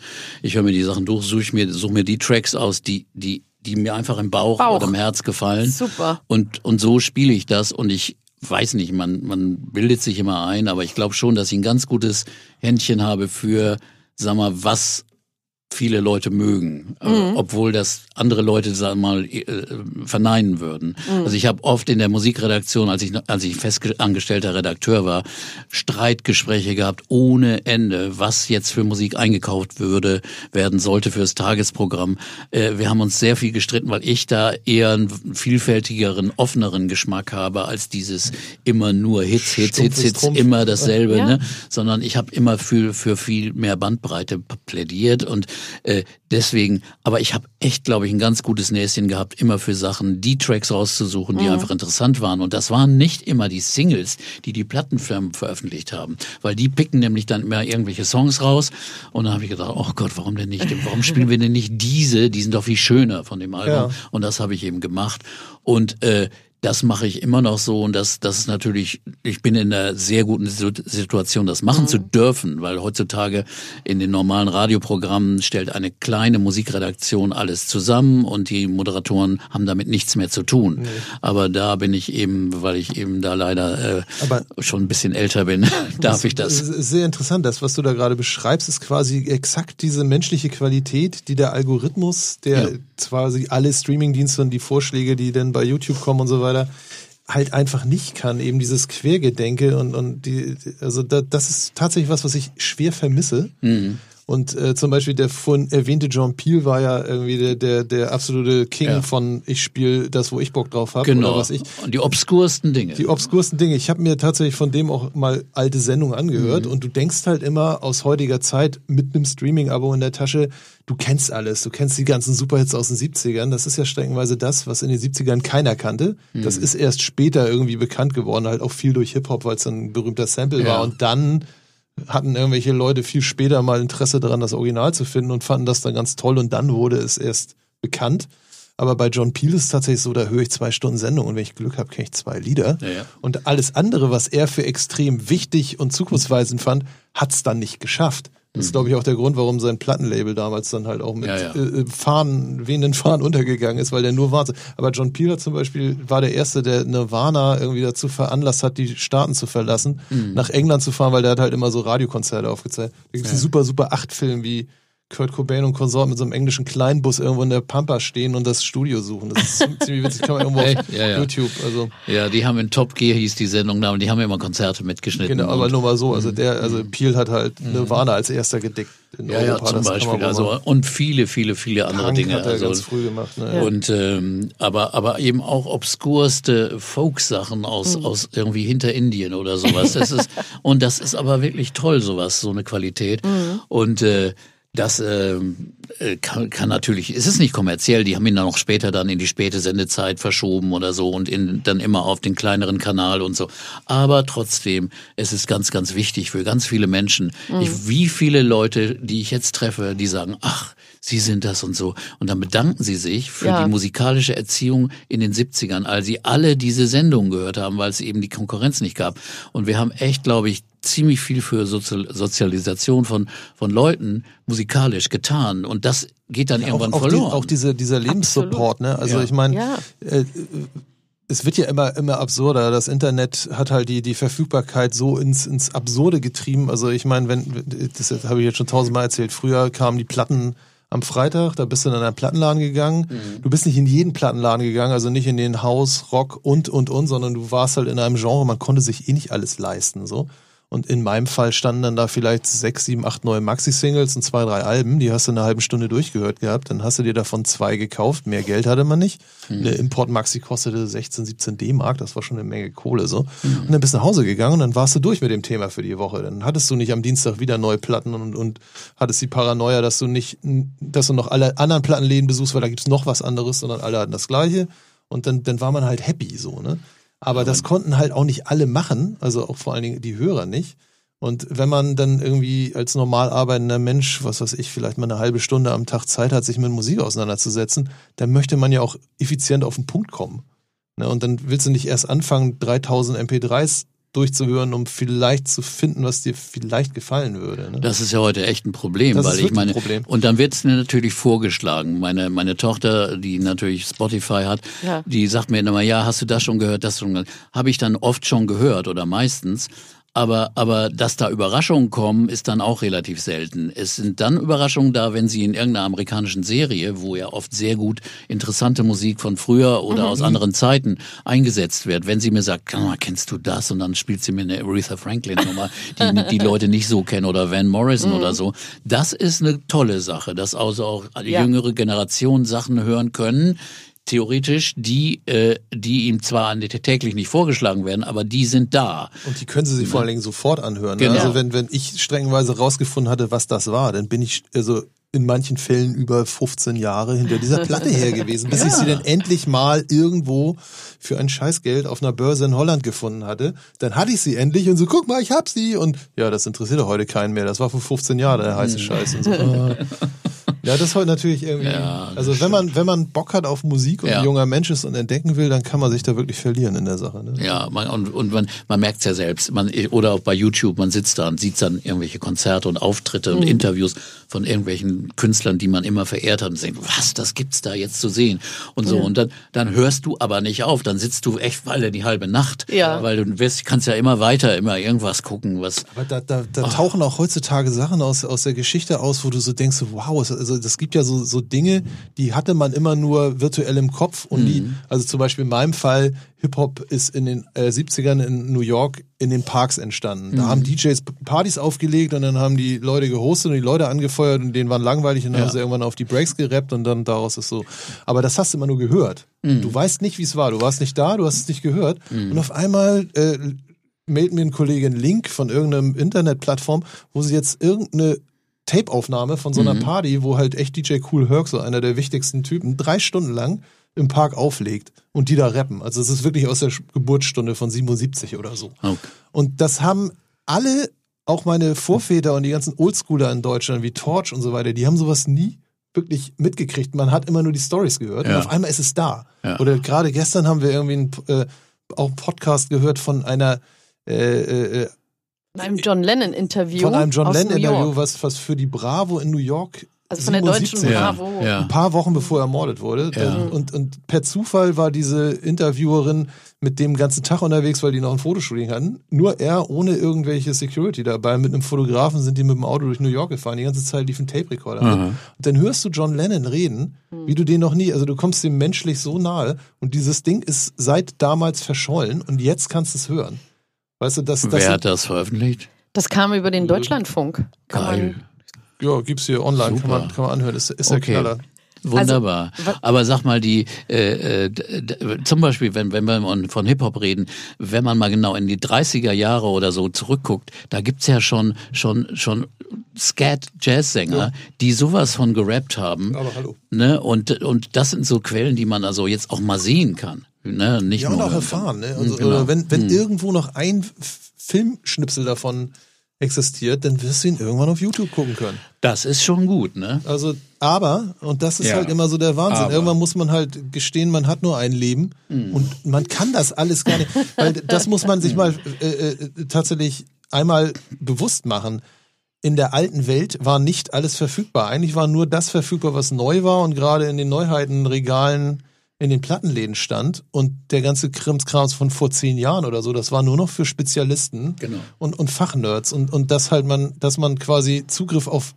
Ich höre mir die Sachen durch, suche mir, suche mir die Tracks aus, die, die, die mir einfach im Bauch, Bauch. oder im Herz gefallen. Super. Und, und so spiele ich das und ich weiß nicht, man, man bildet sich immer ein, aber ich glaube schon, dass ich ein ganz gutes Händchen habe für, sag mal, was viele Leute mögen, äh, Mhm. obwohl das andere Leute sag mal äh, verneinen würden. Mhm. Also ich habe oft in der Musikredaktion, als ich als ich festangestellter Redakteur war, Streitgespräche gehabt ohne Ende, was jetzt für Musik eingekauft würde werden sollte fürs Tagesprogramm. Äh, wir haben uns sehr viel gestritten, weil ich da eher einen vielfältigeren, offeneren Geschmack habe als dieses immer nur Hits, Hits, Hits, Hits, Trumpf. immer dasselbe, Ja. ne? sondern ich habe immer für für viel mehr Bandbreite plädiert und äh, deswegen, aber ich habe echt, glaube ich, ein ganz gutes Näschen gehabt, immer für Sachen die Tracks rauszusuchen, die einfach interessant waren und das waren nicht immer die Singles, die die Plattenfirmen veröffentlicht haben, weil die picken nämlich dann immer irgendwelche Songs raus und dann habe ich gedacht, oh Gott, warum denn nicht? Warum spielen wir denn nicht diese? Die sind doch viel schöner von dem Album Ja. und das habe ich eben gemacht und äh, das mache ich immer noch so und das, das ist natürlich, ich bin in einer sehr guten Situ- Situation, das machen zu dürfen, weil heutzutage in den normalen Radioprogrammen stellt eine kleine Musikredaktion alles zusammen und die Moderatoren haben damit nichts mehr zu tun. Aber da bin ich eben, weil ich eben da leider äh, Aber- schon ein bisschen älter bin, <laughs> darf ich das. Sehr interessant. Das, was du da gerade beschreibst, ist quasi exakt diese menschliche Qualität, die der Algorithmus, der Ja. Quasi alle Streamingdienste und die Vorschläge, die dann bei YouTube kommen und so weiter, halt einfach nicht kann. Eben dieses Quergedenke und, und die, also da, das ist tatsächlich was, was ich schwer vermisse. Mhm. Und äh, zum Beispiel der vorhin erwähnte John Peel war ja irgendwie der, der, der absolute King Ja. von ich spiele das, wo ich Bock drauf habe Genau. oder was ich. Und die obskursten Dinge. Die obskursten Dinge. Ich habe mir tatsächlich von dem auch mal alte Sendungen angehört Mhm. und du denkst halt immer aus heutiger Zeit mit einem Streaming-Abo in der Tasche, du kennst alles, du kennst die ganzen Superhits aus den 70ern. Das ist ja streckenweise das, was in den 70ern keiner kannte. Mhm. Das ist erst später irgendwie bekannt geworden, halt auch viel durch Hip-Hop, weil es ein berühmter Sample Ja. war. Und dann hatten irgendwelche Leute viel später mal Interesse daran, das Original zu finden und fanden das dann ganz toll und dann wurde es erst bekannt. Aber bei John Peel ist es tatsächlich so, da höre ich zwei Stunden Sendung und wenn ich Glück habe, kenne ich zwei Lieder. Ja, ja. Und alles andere, was er für extrem wichtig und zukunftsweisend fand, hat es dann nicht geschafft. Das ist, glaube ich, auch der Grund, warum sein Plattenlabel damals dann halt auch mit. Ja, ja. Äh, Fahnen, wehenden Fahnen untergegangen ist, weil der nur Wahnsinn. Aber John Peel hat zum Beispiel war der Erste, der Nirvana irgendwie dazu veranlasst hat, die Staaten zu verlassen, Mhm. nach England zu fahren, weil der hat halt immer so Radiokonzerte aufgezeigt. Da gibt es einen super, super Acht-Film, wie Kurt Cobain und Konsort mit so einem englischen Kleinbus irgendwo in der Pampa stehen und das Studio suchen. Das ist <laughs> ziemlich witzig, kann man irgendwo auf Echt? Ja, ja. YouTube, also Ja, die haben in Top Gear hieß die Sendung da und die haben immer Konzerte mitgeschnitten. Genau, aber nur mal so. Also der, also Peel hat halt Nirvana als erster gedeckt in Mhm. ja, ja, Europa. zum das kann Beispiel. Also und viele, viele, viele andere Punk Dinge. hat er Also ganz früh gemacht. Ne? Und ähm, aber aber eben auch obskurste Folk-Sachen aus Mhm. aus irgendwie hinter Indien oder sowas. Das ist <laughs> und das ist aber wirklich toll, sowas, so eine Qualität. Mhm. Und äh, Das ähm, äh, kann, kann natürlich, ist es nicht kommerziell, die haben ihn dann auch später dann in die späte Sendezeit verschoben oder so und in, dann immer auf den kleineren Kanal und so. Aber trotzdem, es ist ganz, ganz wichtig für ganz viele Menschen. Mhm. Ich, wie viele Leute, die ich jetzt treffe, die sagen, ach, Sie sind das und so. Und dann bedanken sie sich für Ja. die musikalische Erziehung in den 70ern, als sie alle diese Sendungen gehört haben, weil es eben die Konkurrenz nicht gab. Und wir haben echt, glaube ich, ziemlich viel für Sozial Sozialisation von, von Leuten musikalisch getan. Und das geht dann irgendwann auch, auch, die, verloren. auch diese, dieser Lebenssupport, ne? Also Ja. ich meine, Ja. äh, es wird ja immer, immer absurder. Das Internet hat halt die, die Verfügbarkeit so ins, ins Absurde getrieben. Also ich meine, wenn, das habe ich jetzt schon tausendmal erzählt, früher kamen die Platten am Freitag, da bist du in einen Plattenladen gegangen. Du bist nicht in jeden Plattenladen gegangen, also nicht in den Haus, Rock und, und, und, sondern du warst halt in einem Genre, man konnte sich eh nicht alles leisten, so. Und in meinem Fall standen dann da vielleicht sechs, sieben, acht neue Maxi-Singles und zwei, drei Alben. Die hast du in einer halben Stunde durchgehört gehabt. Dann hast du dir davon zwei gekauft. Mehr Geld hatte man nicht. Eine Import-Maxi kostete 16, 17 D-Mark. Das war schon eine Menge Kohle so. Und dann bist du nach Hause gegangen und dann warst du durch mit dem Thema für die Woche. Dann hattest du nicht am Dienstag wieder neue Platten und, und hattest die Paranoia, dass du nicht, dass du noch alle anderen Plattenläden besuchst, weil da gibt's noch was anderes, sondern alle hatten das Gleiche. Und dann, dann war man halt happy so, ne? Aber das konnten halt auch nicht alle machen, also auch vor allen Dingen die Hörer nicht. Und wenn man dann irgendwie als normal arbeitender Mensch, was weiß ich, vielleicht mal eine halbe Stunde am Tag Zeit hat, sich mit Musik auseinanderzusetzen, dann möchte man ja auch effizient auf den Punkt kommen. Ne? Und dann willst du nicht erst anfangen, 3000 MP3s durchzuhören, um vielleicht zu finden, was dir vielleicht gefallen würde. Ne? Das ist ja heute echt ein Problem, Das ist weil ich meine, Problem. und dann wird's mir natürlich vorgeschlagen. Meine, meine Tochter, die natürlich Spotify hat, Ja. die sagt mir immer, ja, hast du das schon gehört, das schon gehört? Habe ich dann oft schon gehört oder meistens. Aber, aber dass da Überraschungen kommen, ist dann auch relativ selten. Es sind dann Überraschungen da, wenn sie in irgendeiner amerikanischen Serie, wo ja oft sehr gut interessante Musik von früher oder aus anderen Zeiten eingesetzt wird, wenn sie mir sagt, "Sag mal, kennst du das? Und dann spielt sie mir eine Aretha Franklin Nummer, die die <laughs> Leute nicht so kennen oder Van Morrison oder so. Das ist eine tolle Sache, dass also auch Ja. jüngere Generationen Sachen hören können, theoretisch, die, äh, die ihm zwar täglich nicht vorgeschlagen werden, aber die sind da. Und die können sie sich vor allen Dingen sofort anhören. Genau. Ne? Also wenn, wenn ich streckenweise rausgefunden hatte, was das war, dann bin ich also in manchen Fällen über 15 Jahre hinter dieser Platte her gewesen, bis ich sie dann endlich mal irgendwo für ein Scheißgeld auf einer Börse in Holland gefunden hatte. Dann hatte ich sie endlich und so, guck mal, ich hab sie. Und ja, das interessiert heute keinen mehr. Das war vor 15 Jahren der heiße Scheiß. Und so. <laughs> Ja, das ist heute natürlich irgendwie. Ja, also wenn man, wenn man Bock hat auf Musik und Ja. ein junger Mensch ist und entdecken will, dann kann man sich da wirklich verlieren in der Sache. Ne? Ja, man, und, und man, man merkt's ja selbst. Man, oder auch bei YouTube, man sitzt da und sieht dann irgendwelche Konzerte und Auftritte und Interviews von irgendwelchen Künstlern, die man immer verehrt hat und denkt, was, das gibt's da jetzt zu sehen und so. Und dann, dann hörst du aber nicht auf, dann sitzt du echt weiter die halbe Nacht. Ja. Weil du wirst, kannst ja immer weiter, immer irgendwas gucken, was, Aber da, da, da tauchen auch heutzutage Sachen aus, aus der Geschichte aus, wo du so denkst, so, wow, es- also das gibt ja so, so Dinge, die hatte man immer nur virtuell im Kopf und die, also zum Beispiel in meinem Fall, Hip-Hop ist in den äh, 70ern in New York in den Parks entstanden. Da haben DJs Partys aufgelegt und dann haben die Leute gehostet und die Leute angefeuert und denen waren langweilig und dann Ja. haben sie irgendwann auf die Breaks gerappt und dann daraus ist so. Aber das hast du immer nur gehört. Du weißt nicht, wie es war. Du warst nicht da, du hast es nicht gehört. Und auf einmal äh, mailt mir ein Kollege einen Link von irgendeinem Internetplattform, wo sie jetzt irgendeine Tape-Aufnahme von so einer Party, wo halt echt DJ Cool Herc, so einer der wichtigsten Typen, drei Stunden lang im Park auflegt und die da rappen. Also es ist wirklich aus der Geburtsstunde von 77 oder so. Okay. Und das haben alle, auch meine Vorväter und die ganzen Oldschooler in Deutschland wie Torch und so weiter, die haben sowas nie wirklich mitgekriegt. Man hat immer nur die Stories gehört Ja. und auf einmal ist es da. Ja. Oder gerade gestern haben wir irgendwie einen, äh, auch einen Podcast gehört von einer äh, äh, äh, In einem John Lennon-Interview. von einem John aus Lennon New York. Interview, was, was für die Bravo in New York Also von der deutschen 77 Ja, Bravo. ja. ein paar Wochen bevor er ermordet wurde. Ja. Und, und per Zufall war diese Interviewerin mit dem ganzen Tag unterwegs, weil die noch ein Fotoshooting hatten. Nur er ohne irgendwelche Security dabei. Mit einem Fotografen sind die mit dem Auto durch New York gefahren. Die ganze Zeit lief ein Tape-Recorder. Und dann hörst du John Lennon reden, wie du den noch nie, also du kommst dem menschlich so nahe. Und dieses Ding ist seit damals verschollen und jetzt kannst du es hören. Weißt du, das, das wer hat das veröffentlicht? Das kam über den Deutschlandfunk. Kann Geil. Man, ja, gibt's hier online, kann man, kann man anhören. Ist, ist der Okay. Knaller. Wunderbar. Also, Aber sag mal, die äh, äh, zum Beispiel, wenn, wenn wir von- Hip-Hop reden, wenn man mal genau in die 30er Jahre oder so zurückguckt, da gibt's ja schon schon schon Scat-Jazz-Sänger, die sowas von gerappt haben. Aber hallo. Ne? Und, und das sind so Quellen, die man also jetzt auch mal sehen kann. Ne? Nicht Ja, und auch erfahren. Ne? Also, Genau. oder wenn wenn irgendwo noch ein Filmschnipsel davon existiert, dann wirst du ihn irgendwann auf YouTube gucken können. Das ist schon gut, ne? Also, aber, und das ist Ja. halt immer so der Wahnsinn, Aber. irgendwann muss man halt gestehen, man hat nur ein Leben und man kann das alles gar nicht, weil das muss man sich mal äh, äh, tatsächlich einmal bewusst machen. In der alten Welt war nicht alles verfügbar. Eigentlich war nur das verfügbar, was neu war und gerade in den Neuheitenregalen in den Plattenläden stand und der ganze Krimskrams von vor zehn Jahren oder so, das war nur noch für Spezialisten Genau. und, und Fachnerds und, und dass halt man, dass man quasi Zugriff auf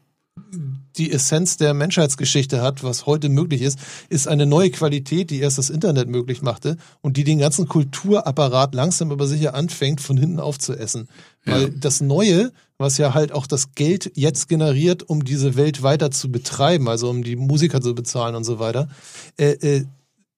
die Essenz der Menschheitsgeschichte hat, was heute möglich ist, ist eine neue Qualität, die erst das Internet möglich machte und die den ganzen Kulturapparat langsam aber sicher anfängt, von hinten aufzuessen. Weil das Neue, was ja halt auch das Geld jetzt generiert, um diese Welt weiter zu betreiben, also um die Musiker zu bezahlen und so weiter, äh, äh,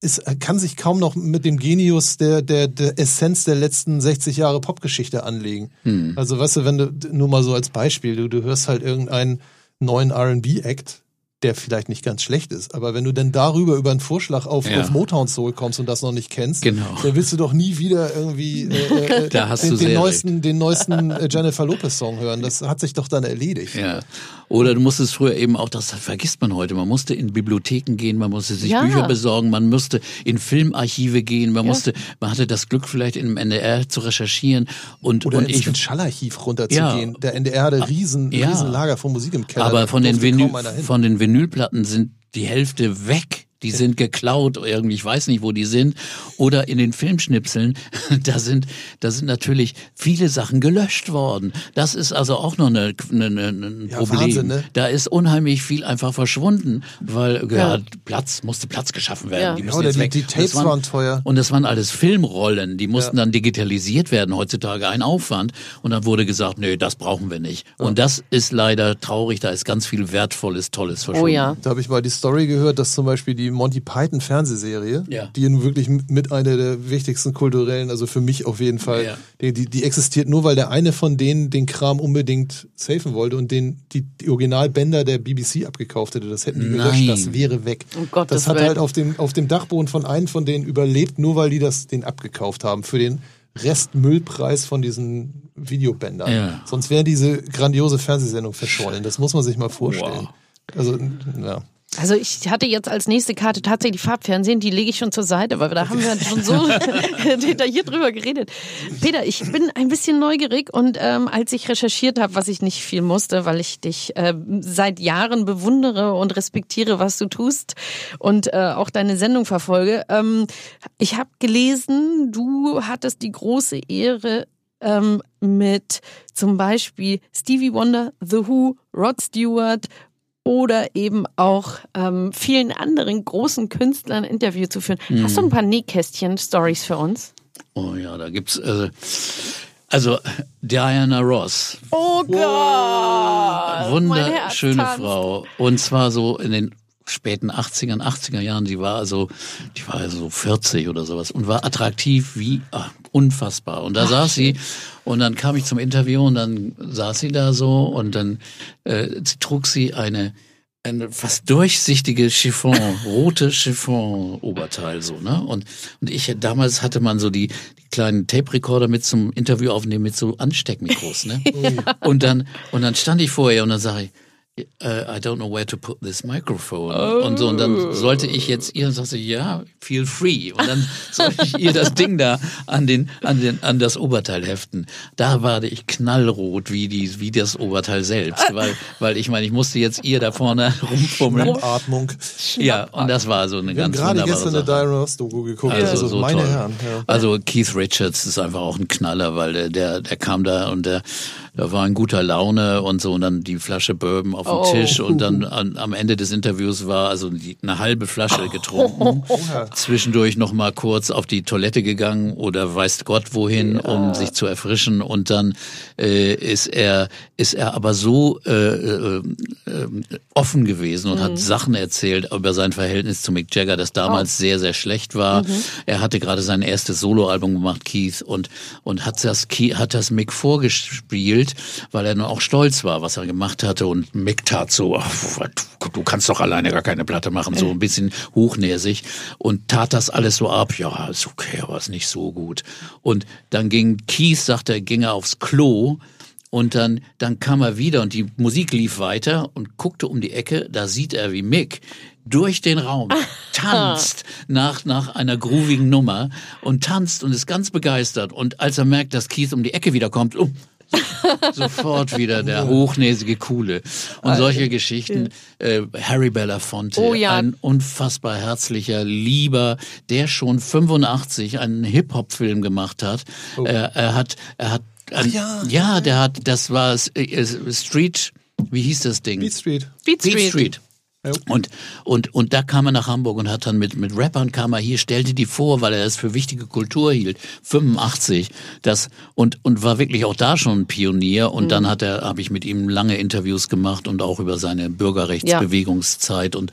es kann sich kaum noch mit dem Genius der, der, der Essenz der letzten 60 Jahre Popgeschichte anlegen. Also weißt du, wenn du, nur mal so als Beispiel, du, du hörst halt irgendeinen neuen R&B-Act, der vielleicht nicht ganz schlecht ist, aber wenn du dann darüber über einen Vorschlag auf, Ja. auf Motown Soul kommst und das noch nicht kennst, Genau. dann willst du doch nie wieder irgendwie äh, <laughs> äh, Da hast den, du den neuesten, den neuesten Jennifer Lopez Song hören. Das hat sich doch dann erledigt. Ja. Oder du musstest früher eben auch, das vergisst man heute, man musste in Bibliotheken gehen, man musste sich Ja. Bücher besorgen, man musste in Filmarchive gehen, man musste, man hatte das Glück vielleicht im NDR zu recherchieren und, Oder und ins, ich, ins Schallarchiv runterzugehen. Ja. Der NDR hatte riesen, Ja. riesen Lager von Musik im Keller. aber von den, Vinyl, von den Vinylplatten sind die Hälfte weg. Die sind geklaut irgendwie, ich weiß nicht, wo die sind. Oder in den Filmschnipseln, <laughs> da sind, da sind natürlich viele Sachen gelöscht worden. Das ist also auch noch eine, eine, eine, ein Ja, Problem. Wahnsinn, ne? Da ist unheimlich viel einfach verschwunden, weil ja. Ja. Platz musste Platz geschaffen werden. Ja. Die Ja, müssen oder jetzt die- weg. die Und das Tapes waren teuer. Und das waren alles Filmrollen, die mussten Ja. dann digitalisiert werden. Heutzutage ein Aufwand. Und dann wurde gesagt, nee, das brauchen wir nicht. Und das ist leider traurig. Da ist ganz viel wertvolles, tolles verschwunden. Oh ja. Da habe ich mal die Story gehört, dass zum Beispiel die Monty Python Fernsehserie, Ja. die nun wirklich mit einer der wichtigsten kulturellen, also für mich auf jeden Fall, Ja. die, die, die existiert nur, weil der eine von denen den Kram unbedingt safen wollte und den die, die Originalbänder der BBC abgekauft hätte. Das hätten die gelöscht, das wäre weg. Um Gottes das hat Willen. halt auf dem, auf dem Dachboden von einem von denen überlebt, nur weil die das den abgekauft haben für den Restmüllpreis von diesen Videobändern. Ja. Sonst wäre diese grandiose Fernsehsendung verschollen. Das muss man sich mal vorstellen. Also, ja. Also ich hatte jetzt als nächste Karte tatsächlich Farbfernsehen, die lege ich schon zur Seite, weil da haben wir <laughs> schon so <laughs> detailliert drüber geredet. Peter, ich bin ein bisschen neugierig und ähm, als ich recherchiert habe, was ich nicht viel musste, weil ich dich äh, seit Jahren bewundere und respektiere, was du tust und äh, auch deine Sendung verfolge, ähm, ich habe gelesen, du hattest die große Ehre, ähm, mit zum Beispiel Stevie Wonder, The Who, Rod Stewart oder eben auch ähm, vielen anderen großen Künstlern ein Interview zu führen. Hast du ein paar Nähkästchen-Stories für uns? Oh ja, da gibt's äh, also Diana Ross, Oh Gott! wunderschöne Frau. Und zwar so in den späten 80ern, 80er Jahren, die war also, die war also so 40 oder sowas und war attraktiv wie ah, unfassbar. Und da saß sie und dann kam ich zum Interview und dann saß sie da so und dann äh, sie trug sie eine eine fast durchsichtige Chiffon, <laughs> rote Chiffon-Oberteil so, ne? Und und ich damals hatte man so die, die kleinen Tape-Recorder mit zum Interview aufnehmen mit so Ansteckmikros, ne? <laughs> Und dann und dann stand ich vor ihr und dann sage ich äh, I don't know where to put this microphone. Und so, und dann sollte ich jetzt ihr, und sagte sie, ja, feel free. Und dann <laughs> sollte ich ihr das Ding da an den, an den, an das Oberteil heften. Da war ich knallrot wie die, wie das Oberteil selbst, <laughs> weil, weil ich meine, ich musste jetzt ihr da vorne <laughs> rumfummeln. Atmung. Ja, und das war so eine Wir haben ganz gerade wunderbare gestern eine Sache. Diana Ross Doku geguckt. Also, Also, so meine toll. Herren. Ja. Also Keith Richards ist einfach auch ein Knaller, weil der, der, der kam da und der, da war in guter Laune und so und dann die Flasche Bourbon auf dem Oh. Tisch und dann an, am Ende des Interviews war also die, eine halbe Flasche getrunken, <laughs> zwischendurch noch mal kurz auf die Toilette gegangen oder weiß Gott wohin, um sich zu erfrischen und dann äh, ist er ist er aber so äh, äh, äh, offen gewesen und Mhm. hat Sachen erzählt über sein Verhältnis zu Mick Jagger, das damals Oh. sehr sehr schlecht war. Mhm. Er hatte gerade sein erstes Soloalbum gemacht, Keith, und und hat das hat das Mick vorgespielt, weil er nur auch stolz war, was er gemacht hatte. Und Mick tat so, ach, du, du kannst doch alleine gar keine Platte machen, so ein bisschen hochnäsig. Und tat das alles so ab, ja, ist okay, aber ist nicht so gut. Und dann ging Keith, sagte er, ging er aufs Klo. Und dann, dann kam er wieder und die Musik lief weiter und guckte um die Ecke, da sieht er, wie Mick durch den Raum tanzt nach, nach einer groovigen Nummer und tanzt und ist ganz begeistert. Und als er merkt, dass Keith um die Ecke wiederkommt, um, <laughs> sofort wieder der hochnäsige Coole. Und solche Geschichten. Äh, Harry Belafonte, Oh ja. ein unfassbar herzlicher, lieber, der schon 85 einen Hip-Hop-Film gemacht hat. Er, er hat, er hat, ein, ja. ja, der hat, das war äh, Street, wie hieß das Ding? Beat Street. Beat Street. Beat Street. Und, und, und da kam er nach Hamburg und hat dann mit, mit Rappern kam er hier, stellte die vor, weil er das für wichtige Kultur hielt. 85. Das, und, und war wirklich auch da schon ein Pionier. Und dann hat er, habe ich mit ihm lange Interviews gemacht und auch über seine Bürgerrechtsbewegungszeit und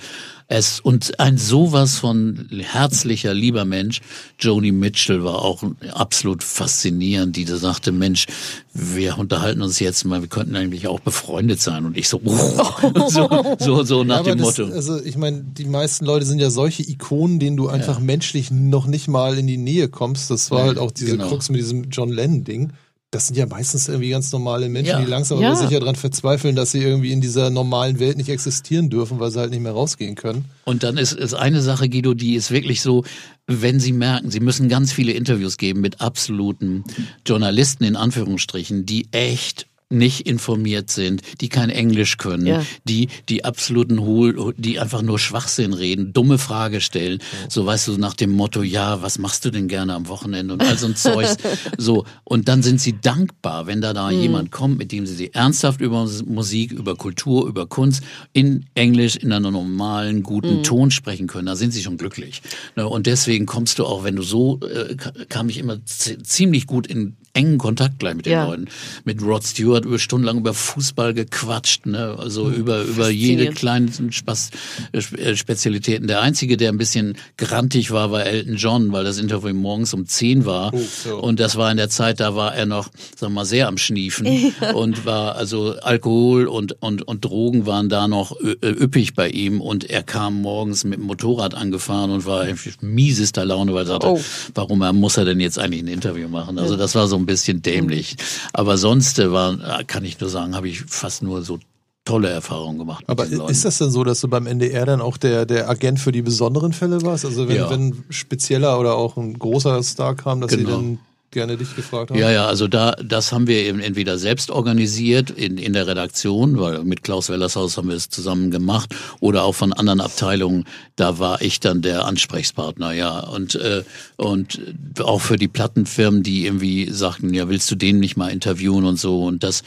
es, und ein sowas von herzlicher, lieber Mensch. Joni Mitchell war auch absolut faszinierend, die da sagte, Mensch, wir unterhalten uns jetzt mal, wir könnten eigentlich auch befreundet sein. Und ich so, <laughs> so, so, so nach aber dem das, Motto. Also ich meine, die meisten Leute sind ja solche Ikonen, denen du einfach menschlich noch nicht mal in die Nähe kommst. Das war Ja, halt auch diese genau. Krux mit diesem John Lennon-Ding. Das sind ja meistens irgendwie ganz normale Menschen, Ja. die langsam Ja. aber sicher daran verzweifeln, dass sie irgendwie in dieser normalen Welt nicht existieren dürfen, weil sie halt nicht mehr rausgehen können. Und dann ist, ist eine Sache, Guido, die ist wirklich so, wenn Sie merken, Sie müssen ganz viele Interviews geben mit absoluten Journalisten in Anführungsstrichen, die echt nicht informiert sind, die kein Englisch können, Ja. die die absoluten Hohl, die einfach nur Schwachsinn reden, dumme Frage stellen, so weißt du nach dem Motto, ja, was machst du denn gerne am Wochenende und all so ein Zeugs, <laughs> so und dann sind sie dankbar, wenn da da jemand kommt, mit dem sie sie ernsthaft über Musik, über Kultur, über Kunst in Englisch in einer normalen guten Ton sprechen können, da sind sie schon glücklich. Ne, Und deswegen kommst du auch, wenn du so äh, ka- kam ich immer zi- ziemlich gut in engen Kontakt gleich mit den Ja. Leuten. Mit Rod Stewart über stundenlang über Fußball gequatscht, ne? also über über jede kleinen Spaß, äh, äh, Spezialitäten. Der einzige, der ein bisschen grantig war, war Elton John, weil das Interview morgens um 10 war. Oh, ja. Und das war in der Zeit, da war er noch, sagen wir mal, sehr am Schniefen <laughs> und war also Alkohol und, und, und Drogen waren da noch ü- äh, üppig bei ihm und er kam morgens mit dem Motorrad angefahren und war in miesester Laune, weil er sagte, Oh. warum er muss er denn jetzt eigentlich ein Interview machen? Also das war so ein bisschen dämlich. Aber sonst äh, war, kann ich nur sagen, habe ich fast nur so tolle Erfahrungen gemacht. Aber ist das denn so, dass du beim NDR dann auch der, der Agent für die besonderen Fälle warst? Also wenn, Ja. wenn spezieller oder auch ein großer Star kam, dass sie Genau. dann gerne dich gefragt haben? Ja, ja, also da, das haben wir eben entweder selbst organisiert in, in der Redaktion, weil mit Klaus Wellershaus haben wir es zusammen gemacht, oder auch von anderen Abteilungen, da war ich dann der Ansprechpartner, ja. Und, äh, und auch für die Plattenfirmen, die irgendwie sagten, ja, willst du den nicht mal interviewen und so. Und das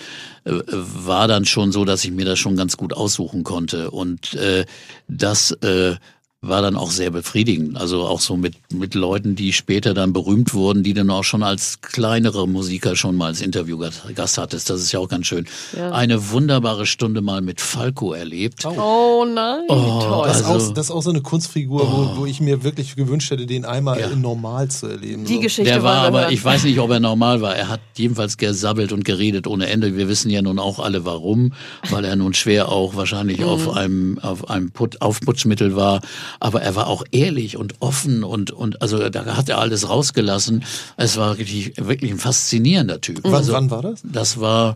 äh, war dann schon so, dass ich mir das schon ganz gut aussuchen konnte. Und äh, das äh, war dann auch sehr befriedigend. Also auch so mit, mit Leuten, die später dann berühmt wurden, die dann auch schon als kleinere Musiker schon mal als Interviewgast hattest. Das ist ja auch ganz schön. Ja. Eine wunderbare Stunde mal mit Falco erlebt. Oh nein, Oh, toll. Das, ist Also- auch, das ist auch so eine Kunstfigur, wo, wo ich mir wirklich gewünscht hätte, den einmal Ja. in normal zu erleben. Die so. Geschichte Der war wir aber, ich weiß nicht, ob er normal war. Er hat jedenfalls gesabbelt und geredet ohne Ende. Wir wissen ja nun auch alle warum, weil er nun schwer auch wahrscheinlich auf einem, auf einem Put, Aufputschmittel war. Aber er war auch ehrlich und offen und, und, also da hat er alles rausgelassen. Es war wirklich, wirklich ein faszinierender Typ. Wann, also, wann war das? Das war,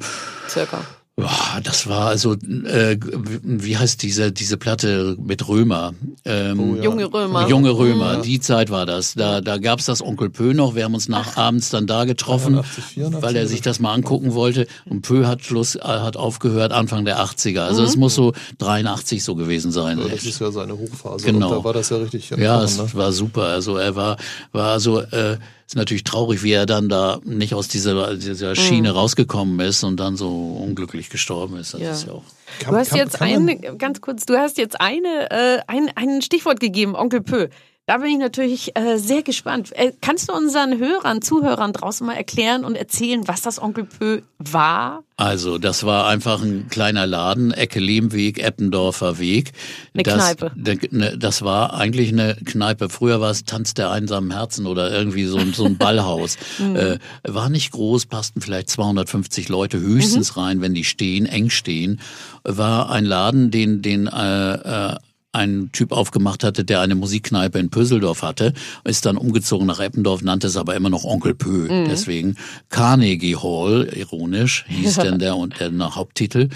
Circa. Boah, das war also, äh, wie heißt diese diese Platte mit Römer? Ähm, Oh, ja. Junge Römer. Junge Römer, die Zeit war das. Da, da gab's das Onkel Pö noch. Wir haben uns nach abends dann da getroffen, 83, 84 weil er sich das mal angucken wollte. Und Pö hat Schluss, äh, hat aufgehört Anfang der 80er. Also es muss so 83 so gewesen sein. Ja, das ist ja seine Hochphase. Genau. Und da war das ja richtig Ja, es ne? war super. Also er war, war so, äh, ist natürlich traurig, wie er dann da nicht aus dieser, dieser Schiene rausgekommen ist und dann so unglücklich gestorben ist. Das Ja. ist ja auch. Kann- Du hast kann- jetzt kann eine, ganz kurz, du hast jetzt eine, äh, ein, ein Stichwort gegeben, Onkel Pö. Da bin ich natürlich äh, sehr gespannt. Äh, kannst du unseren Hörern, Zuhörern draußen mal erklären und erzählen, was das Onkel Pö war? Also, das war einfach ein kleiner Laden, Ecke Lehmweg, Eppendorfer Weg. Eine das, Kneipe. ne- Das war eigentlich eine Kneipe. Früher war es Tanz der einsamen Herzen oder irgendwie so, ein- so ein <laughs> Ballhaus. Mhm. äh, war nicht groß, passten vielleicht 250 Leute höchstens Mhm. rein, wenn die stehen, eng stehen. War ein Laden, den, den äh, äh, ein Typ aufgemacht hatte, der eine Musikkneipe in Pöseldorf hatte, ist dann umgezogen nach Eppendorf, nannte es aber immer noch Onkel Pö. Mhm. Deswegen Carnegie Hall, ironisch, hieß denn der und der Haupttitel.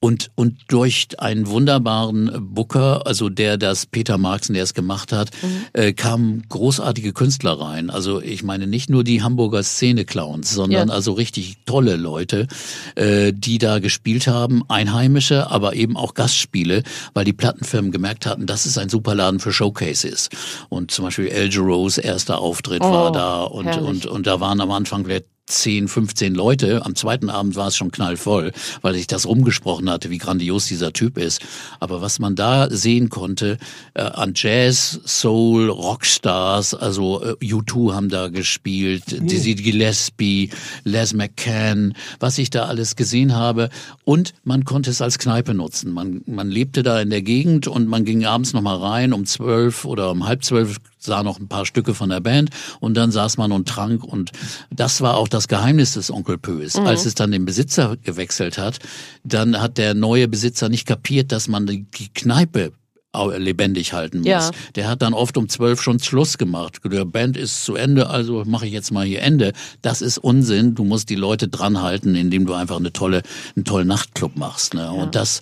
Und, und durch einen wunderbaren Booker, also der das Peter Marxen, der es gemacht hat, äh, kamen großartige Künstler rein. Also ich meine nicht nur die Hamburger Szene-Clowns, sondern Ja. also richtig tolle Leute, äh, die da gespielt haben, Einheimische, aber eben auch Gastspiele, weil die Plattenfirmen gemerkt hatten, das ist ein super Laden für Showcases. Und zum Beispiel El Giroux erster Auftritt Oh, war da und, herrlich. und, und da waren am Anfang 10, 15 Leute. Am zweiten Abend war es schon knallvoll, weil sich das rumgesprochen hatte, wie grandios dieser Typ ist. Aber was man da sehen konnte äh, an Jazz, Soul, Rockstars, also äh, U2 haben da gespielt, Dizzy Gillespie, Les McCann, was ich da alles gesehen habe. Und man konnte es als Kneipe nutzen. Man, man lebte da in der Gegend und man ging abends noch mal rein um zwölf oder um halb zwölf sah noch ein paar Stücke von der Band und dann saß man und trank und das war auch das Geheimnis des Onkel Pös. Als es dann den Besitzer gewechselt hat, dann hat der neue Besitzer nicht kapiert, dass man die Kneipe lebendig halten muss. Ja. Der hat dann oft um zwölf schon Schluss gemacht. Der Band ist zu Ende, also mache ich jetzt mal hier Ende. Das ist Unsinn. Du musst die Leute dran halten, indem du einfach eine tolle, einen tollen Nachtclub machst. Ne? Und das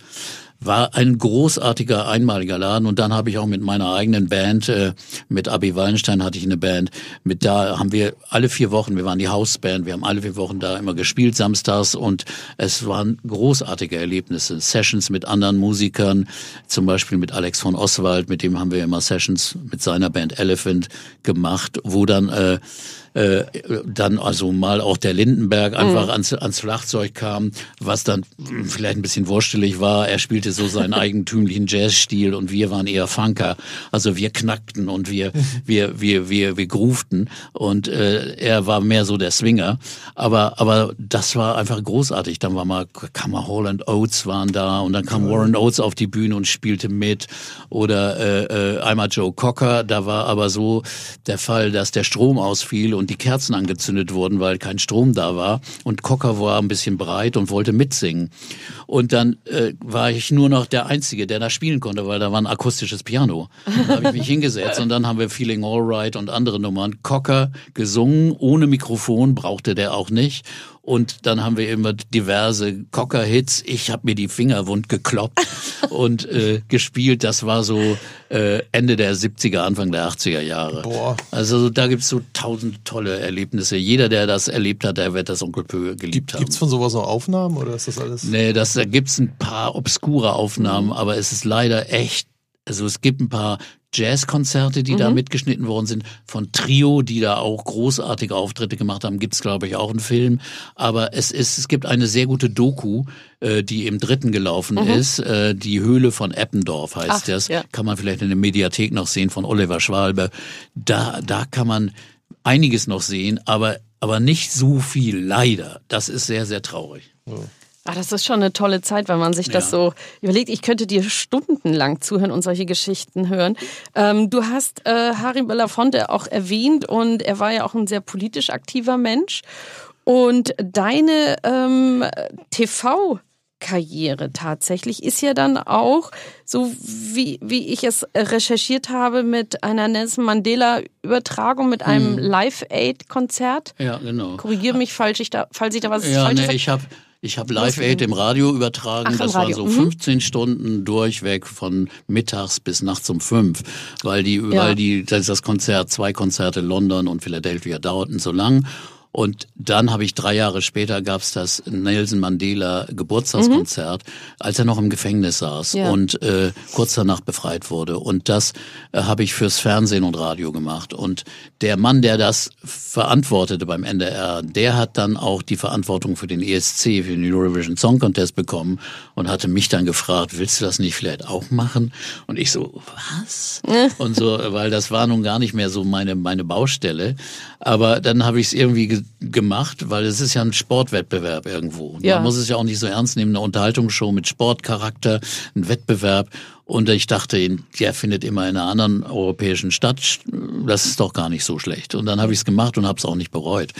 war ein großartiger, einmaliger Laden. Und dann habe ich auch mit meiner eigenen Band, äh, mit Abi Wallenstein hatte ich eine Band. Mit da haben wir alle vier Wochen, wir waren die Hausband, wir haben alle vier Wochen da immer gespielt samstags und es waren großartige Erlebnisse. Sessions mit anderen Musikern, zum Beispiel mit Alex von Oswald, mit dem haben wir immer Sessions mit seiner Band Elephant gemacht, wo dann äh, äh, dann also mal auch der Lindenberg einfach ans, ans Schlagzeug kam, was dann vielleicht ein bisschen wurstelig war. Er spielte so seinen <laughs> eigentümlichen Jazzstil und wir waren eher Funker. Also wir knackten und wir wir wir wir wir groovten und äh, er war mehr so der Swinger. Aber aber das war einfach großartig. Dann war mal Kammer Hall and Oates waren da und dann kam Warren Oates auf die Bühne und spielte mit oder äh, äh, einmal Joe Cocker. Da war aber so der Fall, dass der Strom ausfiel und die Kerzen angezündet wurden, weil kein Strom da war. Und Cocker war ein bisschen breit und wollte mitsingen. Und dann äh, war ich nur noch der Einzige, der da spielen konnte, weil da war ein akustisches Piano. Da habe ich mich hingesetzt und dann haben wir Feeling Alright und andere Nummern. Cocker gesungen, ohne Mikrofon, brauchte der auch nicht. Und dann haben wir immer diverse Cocker-Hits. Ich habe mir die Finger wund gekloppt <laughs> und äh, gespielt. Das war so äh, Ende der 70er, Anfang der 80er Jahre. Boah. Also da gibt's so tausend tolle Erlebnisse. Jeder, der das erlebt hat, der wird das Onkel Pö geliebt haben. Gibt's von sowas noch Aufnahmen oder ist das alles? Nee, das, da gibt's ein paar obskure Aufnahmen, aber es ist leider echt, also es gibt ein paar Jazzkonzerte, die da mitgeschnitten worden sind, von Trio, die da auch großartige Auftritte gemacht haben, gibt's glaube ich auch einen Film. Aber es ist, es gibt eine sehr gute Doku, äh, die im dritten gelaufen ist, äh, die Höhle von Eppendorf heißt Ach, das. ja. Kann man vielleicht in der Mediathek noch sehen von Oliver Schwalbe. Da, da kann man einiges noch sehen, aber, aber nicht so viel, leider. Das ist sehr, sehr traurig. Ah, das ist schon eine tolle Zeit, wenn man sich das Ja. so überlegt. Ich könnte dir stundenlang zuhören und solche Geschichten hören. Ähm, du hast äh, Harry Belafonte auch erwähnt und er war ja auch ein sehr politisch aktiver Mensch. Und deine ähm, TV-Karriere tatsächlich ist ja dann auch, so wie, wie ich es recherchiert habe, mit einer Nelson Mandela-Übertragung, mit einem Live-Aid-Konzert. Ja, genau. Korrigiere mich, falls ich da, falls ich da was Ja, falsch nee, ich habe ich hab Live Aid im Radio übertragen. Ach, das Radio, war so mhm. 15 Stunden durchweg von mittags bis nachts um fünf, weil die, Ja. weil die, das, das Konzert, zwei Konzerte London und Philadelphia dauerten so lang. Und dann habe ich drei Jahre später gab's das Nelson Mandela Geburtstagskonzert, als er noch im Gefängnis saß Ja. und äh, kurz danach befreit wurde. Und das äh, habe ich fürs Fernsehen und Radio gemacht. Und der Mann, der das verantwortete beim NDR, der hat dann auch die Verantwortung für den ESC, für den Eurovision Song Contest bekommen und hatte mich dann gefragt, willst du das nicht vielleicht auch machen? Und ich so, was? <laughs> und so, weil das war nun gar nicht mehr so meine, meine Baustelle. Aber dann habe ich es irgendwie ge gemacht, weil es ist ja ein Sportwettbewerb irgendwo. Ja. Man muss es ja auch nicht so ernst nehmen, eine Unterhaltungsshow mit Sportcharakter, ein Wettbewerb. Und ich dachte, der findet immer in einer anderen europäischen Stadt. Das ist doch gar nicht so schlecht. Und dann habe ich es gemacht und habe es auch nicht bereut.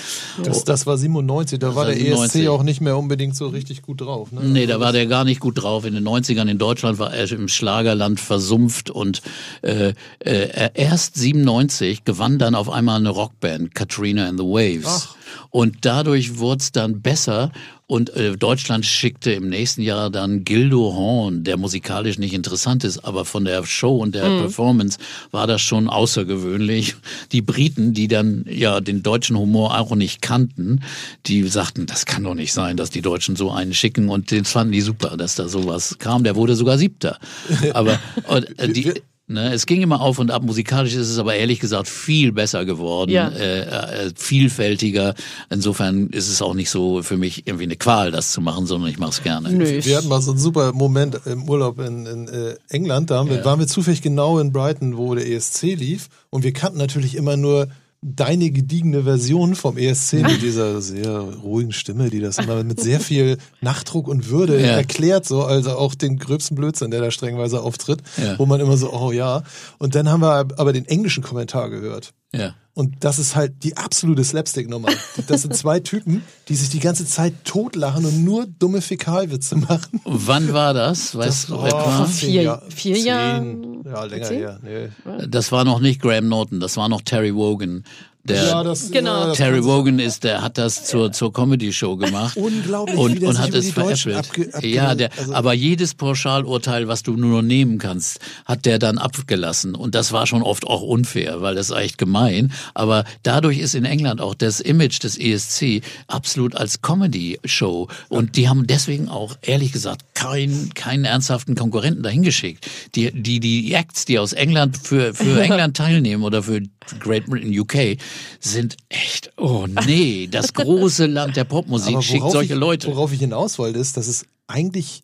Das, das war 97, da war war der 97. ESC auch nicht mehr unbedingt so richtig gut drauf. Ne? Nee, da war der gar nicht gut drauf. In den 90ern in Deutschland war er im Schlagerland versumpft und äh, äh, erst 97 gewann dann auf einmal eine Rockband, Katrina and the Waves. Und dadurch wurde es dann besser und äh, Deutschland schickte im nächsten Jahr dann Gildo Horn, der musikalisch nicht interessant ist, aber von der Show und der Performance war das schon außergewöhnlich. Die Briten, die dann ja den deutschen Humor auch nicht kannten, die sagten, das kann doch nicht sein, dass die Deutschen so einen schicken und den fanden die super, dass da sowas kam. Der wurde sogar Siebter. Aber und, äh, die, Ne, es ging immer auf und ab. Musikalisch ist es aber ehrlich gesagt viel besser geworden, Ja. äh, äh, vielfältiger. Insofern ist es auch nicht so für mich irgendwie eine Qual, das zu machen, sondern ich mache es gerne. Nö. Wir hatten mal so einen super Moment im Urlaub in, in äh, England. Da haben wir, waren wir zufällig genau in Brighton, wo der ESC lief. Und wir kannten natürlich immer nur deine gediegene Version vom ESC mit <laughs> dieser sehr ruhigen Stimme, die das immer mit sehr viel Nachdruck und Würde Ja. erklärt, so also auch den gröbsten Blödsinn, der da strengweise auftritt, Ja. wo man immer so, oh ja. Und dann haben wir aber den englischen Kommentar gehört. Ja. Und das ist halt die absolute Slapstick-Nummer. Das sind zwei Typen, die sich die ganze Zeit totlachen und nur dumme Fäkalwitze machen. Wann war das? Weißt du Oh, etwa? vier- Ja- vier. Jahren? Ja, länger Zehn? her. Nee. Das war noch nicht Graham Norton, das war noch Terry Wogan. Der Ja, das, Genau. ja, das Terry Wogan ist, der hat das zur, zur Comedy-Show gemacht. <laughs> Unglaublich, und, wie der und sich hat es veräppelt. abge- abge- ja, der, also- aber jedes Pauschalurteil, was du nur noch nehmen kannst, hat der dann abgelassen. Und das war schon oft auch unfair, weil das ist echt gemein. Aber dadurch ist in England auch das Image des ESC absolut als Comedy-Show. Und die haben deswegen auch, ehrlich gesagt, keinen, keinen ernsthaften Konkurrenten dahingeschickt. Die, die, die Acts, die aus England für, für <laughs> England teilnehmen oder für Great Britain, UK, sind echt, oh nee, das große Land der Popmusik schickt solche ich, Leute. Worauf ich hinaus wollte, ist, dass es eigentlich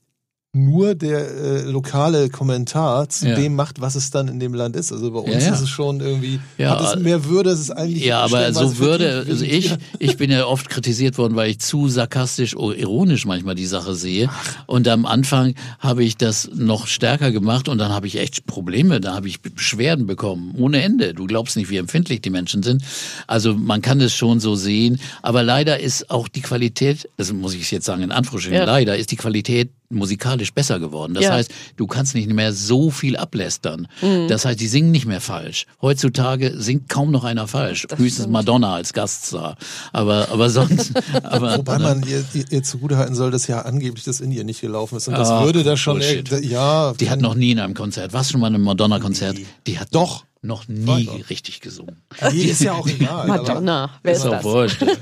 nur der äh, lokale Kommentar zu Ja. dem macht, was es dann in dem Land ist. Also bei uns Ja, ja. ist es schon irgendwie, Ja, hat es äh, mehr Würde, es ist eigentlich Ja, aber so würde, also ich, <laughs> ich bin ja oft kritisiert worden, weil ich zu sarkastisch oder ironisch manchmal die Sache sehe. Und am Anfang habe ich das noch stärker gemacht und dann habe ich echt Probleme, da habe ich Beschwerden bekommen, ohne Ende. Du glaubst nicht, wie empfindlich die Menschen sind. Also man kann es schon so sehen, aber leider ist auch die Qualität, das muss ich jetzt sagen in Anführungsstrichen, Ja. leider ist die Qualität musikalisch besser geworden. Das Ja. heißt, du kannst nicht mehr so viel ablästern. Das heißt, die singen nicht mehr falsch. Heutzutage singt kaum noch einer falsch. Höchstens Madonna als Gaststar. Aber, aber sonst, <laughs> aber, Wobei man ihr, ihr, zugutehalten soll, dass ja angeblich das in ihr nicht gelaufen ist. Und das Ah, würde da schon, Bullshit. ja. die hat noch nie in einem Konzert. Was schon mal in einem Madonna-Konzert? Die hat Doch. Noch nie richtig gesungen. <laughs> Die ist ja auch <laughs> egal. aber- Madonna, wer ist Ist auch das? wurscht. <laughs>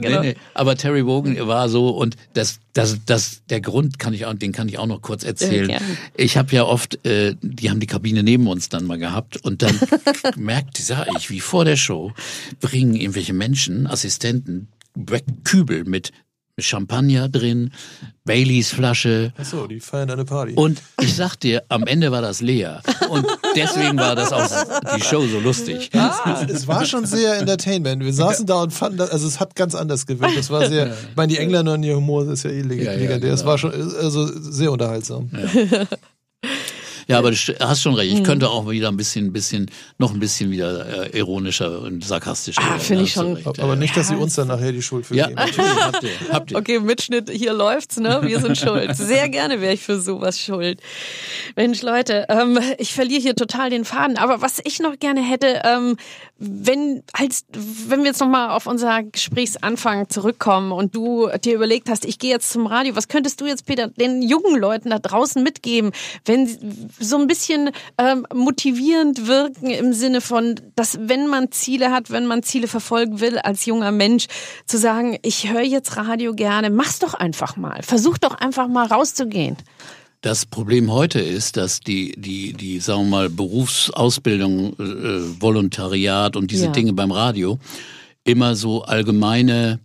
Genau. nee, nee. Aber Terry Wogan war so und das, das, das, der Grund kann ich auch, den kann ich auch noch kurz erzählen. gerne. Ich habe ja oft, äh, die haben die Kabine neben uns dann mal gehabt und dann merkt, sah ich, wie vor der Show bringen irgendwelche Menschen, Assistenten, Kübel mit Champagner drin, Baileys Flasche, Ach so, die feiern eine Party. und ich sag dir, am Ende war das leer. Und deswegen war das auch die Show so lustig. Es war schon sehr Entertainment. Wir saßen da und fanden das, also es hat ganz anders gewirkt. Es war sehr, ich meine, die Engländer und ihr Humor ist ja eh leg- Ja, ja, legendär. Es genau. war schon, also sehr unterhaltsam. Ja, aber du st- hast schon recht. Ich könnte auch wieder ein bisschen, bisschen, noch ein bisschen wieder äh, ironischer und sarkastischer. Ah, finde ich schon. recht, Aber ja. nicht, dass sie uns dann nachher die Schuld für Ja, geben. natürlich habt ihr. Habt ihr. <laughs> Okay, Mitschnitt, hier läuft's, ne? Wir sind schuld. Sehr gerne wäre ich für sowas schuld. Mensch, Leute, ähm, ich verliere hier total den Faden. Aber was ich noch gerne hätte, ähm, wenn, als, wenn wir jetzt nochmal auf unser Gesprächsanfang zurückkommen und du dir überlegt hast, ich gehe jetzt zum Radio, was könntest du jetzt, Peter, den jungen Leuten da draußen mitgeben, wenn, sie- so ein bisschen ähm, motivierend wirken im Sinne von, dass wenn man Ziele hat, wenn man Ziele verfolgen will als junger Mensch, zu sagen, ich höre jetzt Radio gerne, mach's doch einfach mal. Versuch doch einfach mal rauszugehen. Das Problem heute ist, dass die, die, die, sagen wir mal, Berufsausbildung, äh, Volontariat und diese Ja. Dinge beim Radio immer so allgemeine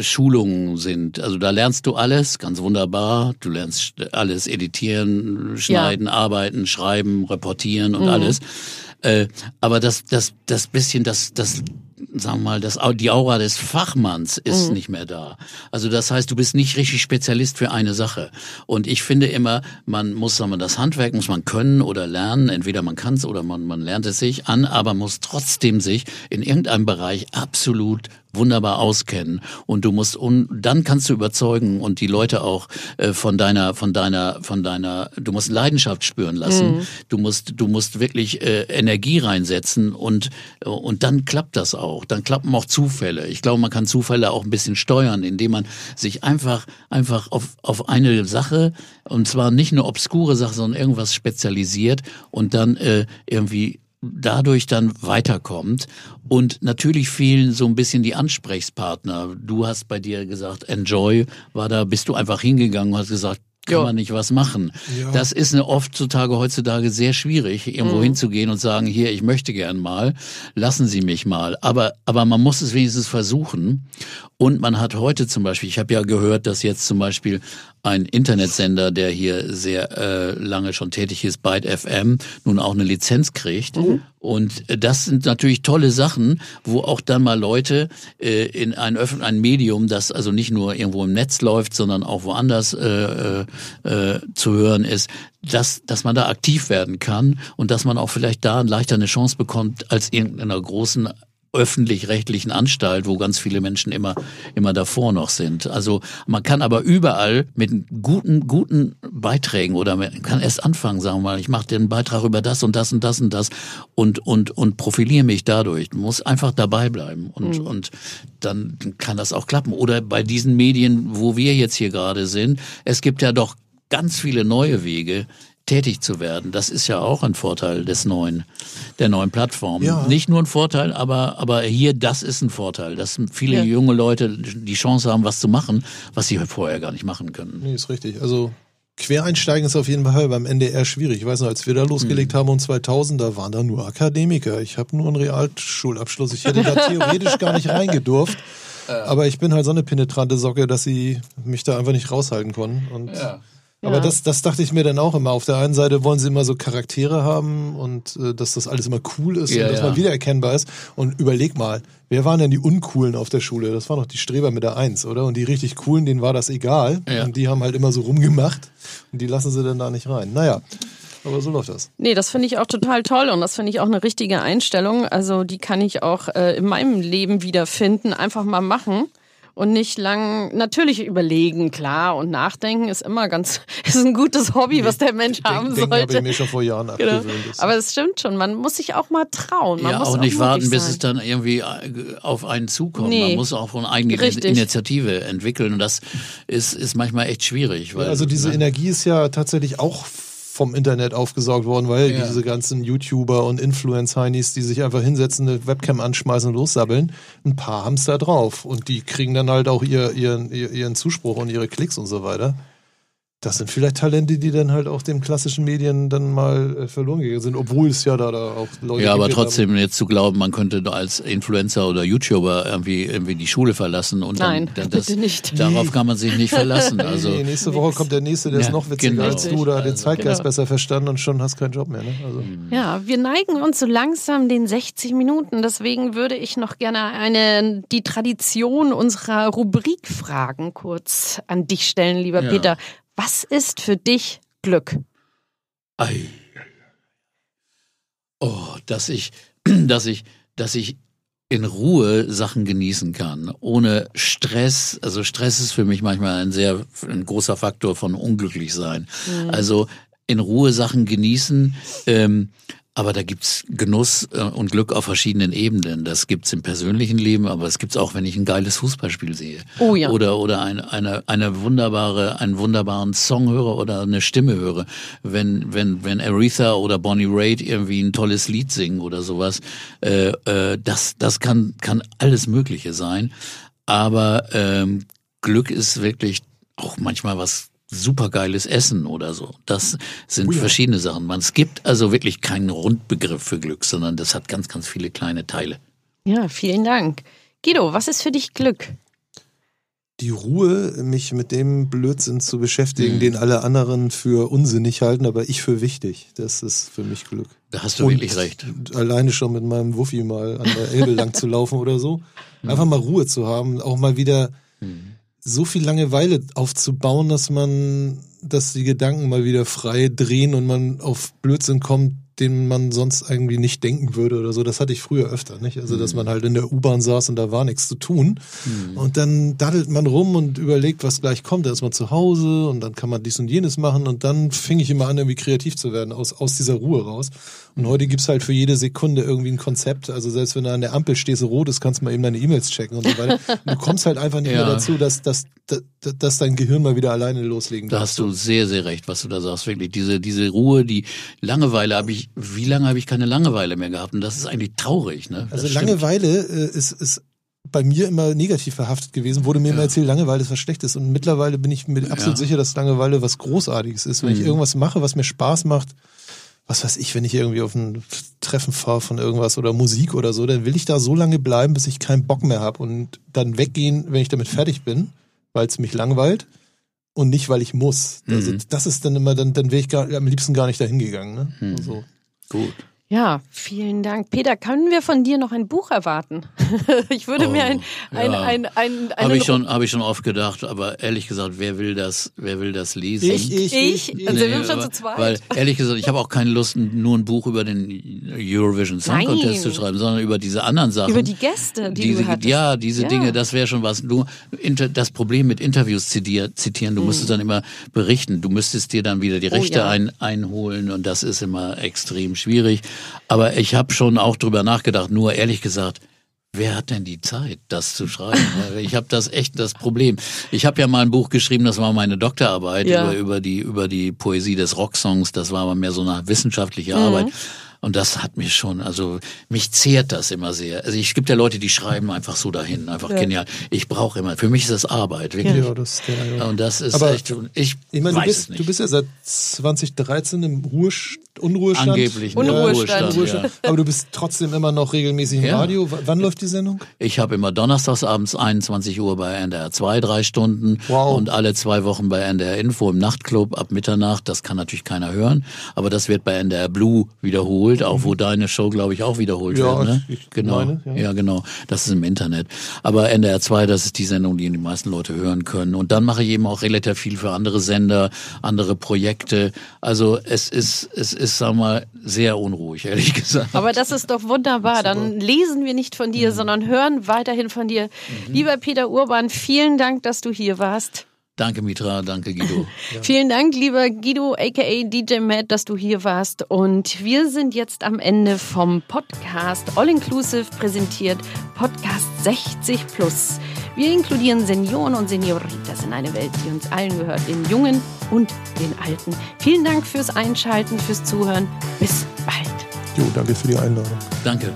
Schulungen sind. Also da lernst du alles, ganz wunderbar. Du lernst alles editieren, schneiden, arbeiten, schreiben, reportieren und alles. Äh, aber das, das, das bisschen, das, das, sagen wir mal, das, die Aura des Fachmanns ist nicht mehr da. Also das heißt, du bist nicht richtig Spezialist für eine Sache. Und ich finde immer, man muss, sagen wir, das Handwerk muss man können oder lernen. Entweder man kann es oder man, man lernt es sich an, aber muss trotzdem sich in irgendeinem Bereich absolut wunderbar auskennen. Und du musst und dann kannst du überzeugen und die Leute auch äh, von deiner von deiner von deiner du musst Leidenschaft spüren lassen. Du musst du musst wirklich äh, Energie reinsetzen und äh, und dann klappt das auch. Dann klappen auch Zufälle. Ich glaube man kann Zufälle auch ein bisschen steuern indem man sich einfach einfach auf auf eine Sache und zwar nicht eine obskure Sache sondern irgendwas spezialisiert und dann äh, irgendwie dadurch dann weiterkommt. Und natürlich fehlen so ein bisschen die Ansprechpartner. Du hast bei dir gesagt, Enjoy war da, bist du einfach hingegangen und hast gesagt, kann Ja. man nicht was machen. Das ist eine oft zutage heutzutage sehr schwierig, irgendwo Mhm. hinzugehen und sagen, hier, ich möchte gern mal, lassen Sie mich mal. Aber, aber man muss es wenigstens versuchen. Und man hat heute zum Beispiel, ich habe ja gehört, dass jetzt zum Beispiel ein Internetsender, der hier sehr äh, lange schon tätig ist, Byte FM, nun auch eine Lizenz kriegt. Und äh, das sind natürlich tolle Sachen, wo auch dann mal Leute äh, in ein öffentliches ein Medium, das also nicht nur irgendwo im Netz läuft, sondern auch woanders äh, äh, äh, zu hören ist, dass, dass man da aktiv werden kann und dass man auch vielleicht da leichter eine Chance bekommt als irgendeiner großen öffentlich-rechtlichen Anstalt, wo ganz viele Menschen immer, immer davor noch sind. Also man kann aber überall mit guten, guten Beiträgen oder man kann erst anfangen, sagen wir mal, ich mache den Beitrag über das und das und das und das und, und, und profiliere mich dadurch. Du musst einfach dabei bleiben und, und dann kann das auch klappen. Oder bei diesen Medien, wo wir jetzt hier gerade sind, es gibt ja doch ganz viele neue Wege, tätig zu werden. Das ist ja auch ein Vorteil des neuen, der neuen Plattform. Ja. Nicht nur ein Vorteil, aber, aber hier, das ist ein Vorteil, dass viele Ja. junge Leute die Chance haben, was zu machen, was sie vorher gar nicht machen können. Nee, ist richtig. Also Quereinsteigen ist auf jeden Fall beim NDR schwierig. Ich weiß noch, als wir da losgelegt haben um 2000, da waren da nur Akademiker. Ich habe nur einen Realschulabschluss. Ich hätte da theoretisch gar nicht reingedurft. <laughs> Aber ich bin halt so eine penetrante Socke, dass sie mich da einfach nicht raushalten konnten. Und Aber Ja. das, das dachte ich mir dann auch immer. Auf der einen Seite wollen sie immer so Charaktere haben und äh, dass das alles immer cool ist Ja, und dass ja. man wiedererkennbar ist. Und überleg mal, wer waren denn die Uncoolen auf der Schule? Das waren doch die Streber mit der Eins, oder? Und die richtig coolen, denen war das egal. Ja. Und die haben halt immer so rumgemacht und die lassen sie dann da nicht rein. Naja, aber so läuft das. Nee, das finde ich auch total toll und das finde ich auch eine richtige Einstellung. Also die kann ich auch äh, in meinem Leben wiederfinden. Einfach mal machen und nicht lang natürlich überlegen, klar. Und nachdenken ist immer ganz, <laughs> ist ein gutes Hobby, was der Mensch haben Denken habe ich sollte. mir schon vor Jahren Genau. Aber es stimmt schon, man muss sich auch mal trauen. Man ja, muss auch nicht warten, bis sein. es dann irgendwie äh, auf einen zukommt. Nee. Man muss auch von eigene Richtig. Initiative entwickeln und das ist, ist manchmal echt schwierig. Weil, also diese ne? Energie ist ja tatsächlich auch vom Internet aufgesaugt worden, weil Ja. diese ganzen YouTuber und Influencer-Heinis, die sich einfach hinsetzen, eine Webcam anschmeißen und lossabbeln, ein paar haben's da drauf. Und die kriegen dann halt auch ihr, ihren, ihr- ihren Zuspruch und ihre Klicks und so weiter. Das sind vielleicht Talente, die dann halt auch den klassischen Medien dann mal äh, verloren gegangen sind, obwohl es ja da, da auch Leute Ja, aber trotzdem jetzt zu glauben, man könnte als Influencer oder YouTuber irgendwie, irgendwie die Schule verlassen und Nein, dann, dann <laughs> das, bitte nicht. darauf kann man sich nicht verlassen. Also nee, nächste Woche kommt der nächste, der ist Ja, noch witziger genau. als du, da den Zeitgeist Genau. besser verstanden und schon hast keinen Job mehr. Ne? Also, Ja, wir neigen uns so langsam den 60 Minuten. Deswegen würde ich noch gerne eine, die Tradition unserer Rubrikfragen kurz an dich stellen, lieber Ja. Peter. Was ist für dich Glück? Ei. Oh, dass ich, <clears throat> dass ich, dass ich in Ruhe Sachen genießen kann, ohne Stress. Also Stress ist für mich manchmal ein sehr ein großer Faktor von unglücklich sein. Also in Ruhe Sachen genießen, ähm, Aber da gibt's Genuss äh, und Glück auf verschiedenen Ebenen. Das gibt's im persönlichen Leben, aber es gibt's auch, wenn ich ein geiles Fußballspiel sehe. Oh ja. Oder, oder eine, eine, eine wunderbare, einen wunderbaren Song höre oder eine Stimme höre. Wenn, wenn, wenn Aretha oder Bonnie Raitt irgendwie ein tolles Lied singen oder sowas. Äh, äh, das, das kann, kann alles Mögliche sein. Aber ähm, Glück ist wirklich auch manchmal was supergeiles Essen oder so. Das sind Oh ja. verschiedene Sachen. Man, es gibt also wirklich keinen Rundbegriff für Glück, sondern das hat ganz, ganz viele kleine Teile. Ja, vielen Dank. Guido, was ist für dich Glück? Die Ruhe, mich mit dem Blödsinn zu beschäftigen, Mhm. den alle anderen für unsinnig halten, aber ich für wichtig. Das ist für mich Glück. Da hast du Und wirklich recht. Alleine schon mit meinem Wuffi mal an der Elbe lang zu laufen oder so. <laughs> Einfach mal Ruhe zu haben, auch mal wieder so viel Langeweile aufzubauen, dass man, dass die Gedanken mal wieder frei drehen und man auf Blödsinn kommt, den man sonst irgendwie nicht denken würde oder so. Das hatte ich früher öfter, nicht? Also, dass man halt in der U-Bahn saß und da war nichts zu tun. Und dann daddelt man rum und überlegt, was gleich kommt. Da ist man zu Hause und dann kann man dies und jenes machen und dann fing ich immer an, irgendwie kreativ zu werden, aus, aus dieser Ruhe raus. Und heute gibt's halt für jede Sekunde irgendwie ein Konzept. Also selbst wenn du an der Ampel stehst, rot ist, kannst du mal eben deine E-Mails checken und so weiter. Und du kommst halt einfach nicht Ja. mehr dazu, dass, dass, dass, dass dein Gehirn mal wieder alleine loslegen Da darf. hast du sehr, sehr recht, was du da sagst. Wirklich, diese, diese Ruhe, die Langeweile habe ich, wie lange habe ich keine Langeweile mehr gehabt? Und das ist eigentlich traurig, ne? Also stimmt. Langeweile äh, ist, ist bei mir immer negativ verhaftet gewesen, wurde mir immer erzählt, Langeweile ist was Schlechtes. Und mittlerweile bin ich mir absolut Ja. sicher, dass Langeweile was Großartiges ist. Wenn ich irgendwas mache, was mir Spaß macht, was weiß ich, wenn ich irgendwie auf ein Treffen fahre von irgendwas oder Musik oder so, dann will ich da so lange bleiben, bis ich keinen Bock mehr habe und dann weggehen, wenn ich damit fertig bin, weil es mich langweilt und nicht, weil ich muss. Also das ist dann immer, dann, dann wäre ich gar, am liebsten gar nicht dahin gegangen. Ne? Also, Gut. Ja, vielen Dank. Peter, können wir von dir noch ein Buch erwarten? <laughs> ich würde mir ein, ein, Oh, ja. ein, ein, Habe einen ich schon, habe ich schon oft gedacht, aber ehrlich gesagt, wer will das, wer will das lesen? Ich? Dann sind wir schon aber- zu zweit. Weil ehrlich gesagt, ich habe auch keine Lust, nur ein Buch über den Eurovision Song Nein. Contest zu schreiben, sondern über diese anderen Sachen. Über die Gäste, die diese, du hattest. Ja, diese Ja. Dinge, das wäre schon was. Nur inter, das Problem mit Interviews zitier, zitieren, du müsstest dann immer berichten. Du müsstest dir dann wieder die Mhm. Oh, Rechte ja. ein, einholen und das ist immer extrem schwierig. Aber ich habe schon auch drüber nachgedacht, nur ehrlich gesagt, Wer hat denn die Zeit, das zu schreiben? <laughs> Ich habe das echt das Problem. Ich habe ja mal ein Buch geschrieben, das war meine Doktorarbeit Ja. über, über die über die Poesie des Rocksongs. Das war aber mehr so eine wissenschaftliche Mhm. Arbeit. Und das hat mich schon, also mich zehrt das immer sehr. Also es gibt ja Leute, die schreiben einfach so dahin, einfach genial. Ich brauche immer, für mich ist das Arbeit, wirklich. ja, das, ja, ja. Und das ist Aber echt, ich, Ich meine, du weiß bist, es nicht. du bist ja seit 2013 im Ruhest Unruhestand. Angeblich, ne? Unruhestand. Ruhestand, ja. <laughs> Aber du bist trotzdem immer noch regelmäßig im Ja. Radio. W wann läuft die Sendung? Ich habe immer donnerstags abends 21 Uhr bei NDR 2 drei Stunden Wow. und alle zwei Wochen bei NDR Info im Nachtclub ab Mitternacht. Das kann natürlich keiner hören, aber das wird bei NDR Blue wiederholt, auch wo deine Show, glaube ich, auch wiederholt Mhm. Ja, wird. Ne? ich Genau, meine, ja. ja. genau. Das ist im Internet. Aber NDR 2, das ist die Sendung, die die meisten Leute hören können. Und dann mache ich eben auch relativ viel für andere Sender, andere Projekte. Also es ist, es ist, sag mal, sehr unruhig, ehrlich <laughs> gesagt. Aber das ist doch wunderbar. Dann lesen wir nicht von Mhm. dir, sondern hören weiterhin von dir. Lieber Peter Urban, vielen Dank, dass du hier warst. Danke Mitra, danke Guido. <laughs> Vielen Dank, lieber Guido, aka DJ Matt, dass du hier warst. Und wir sind jetzt am Ende vom Podcast All Inclusive präsentiert, Podcast 60 Plus. Wir inkludieren Senioren und Senioritas in eine Welt, die uns allen gehört, den Jungen und den Alten. Vielen Dank fürs Einschalten, fürs Zuhören. Bis bald. Jo, danke für die Einladung. Danke.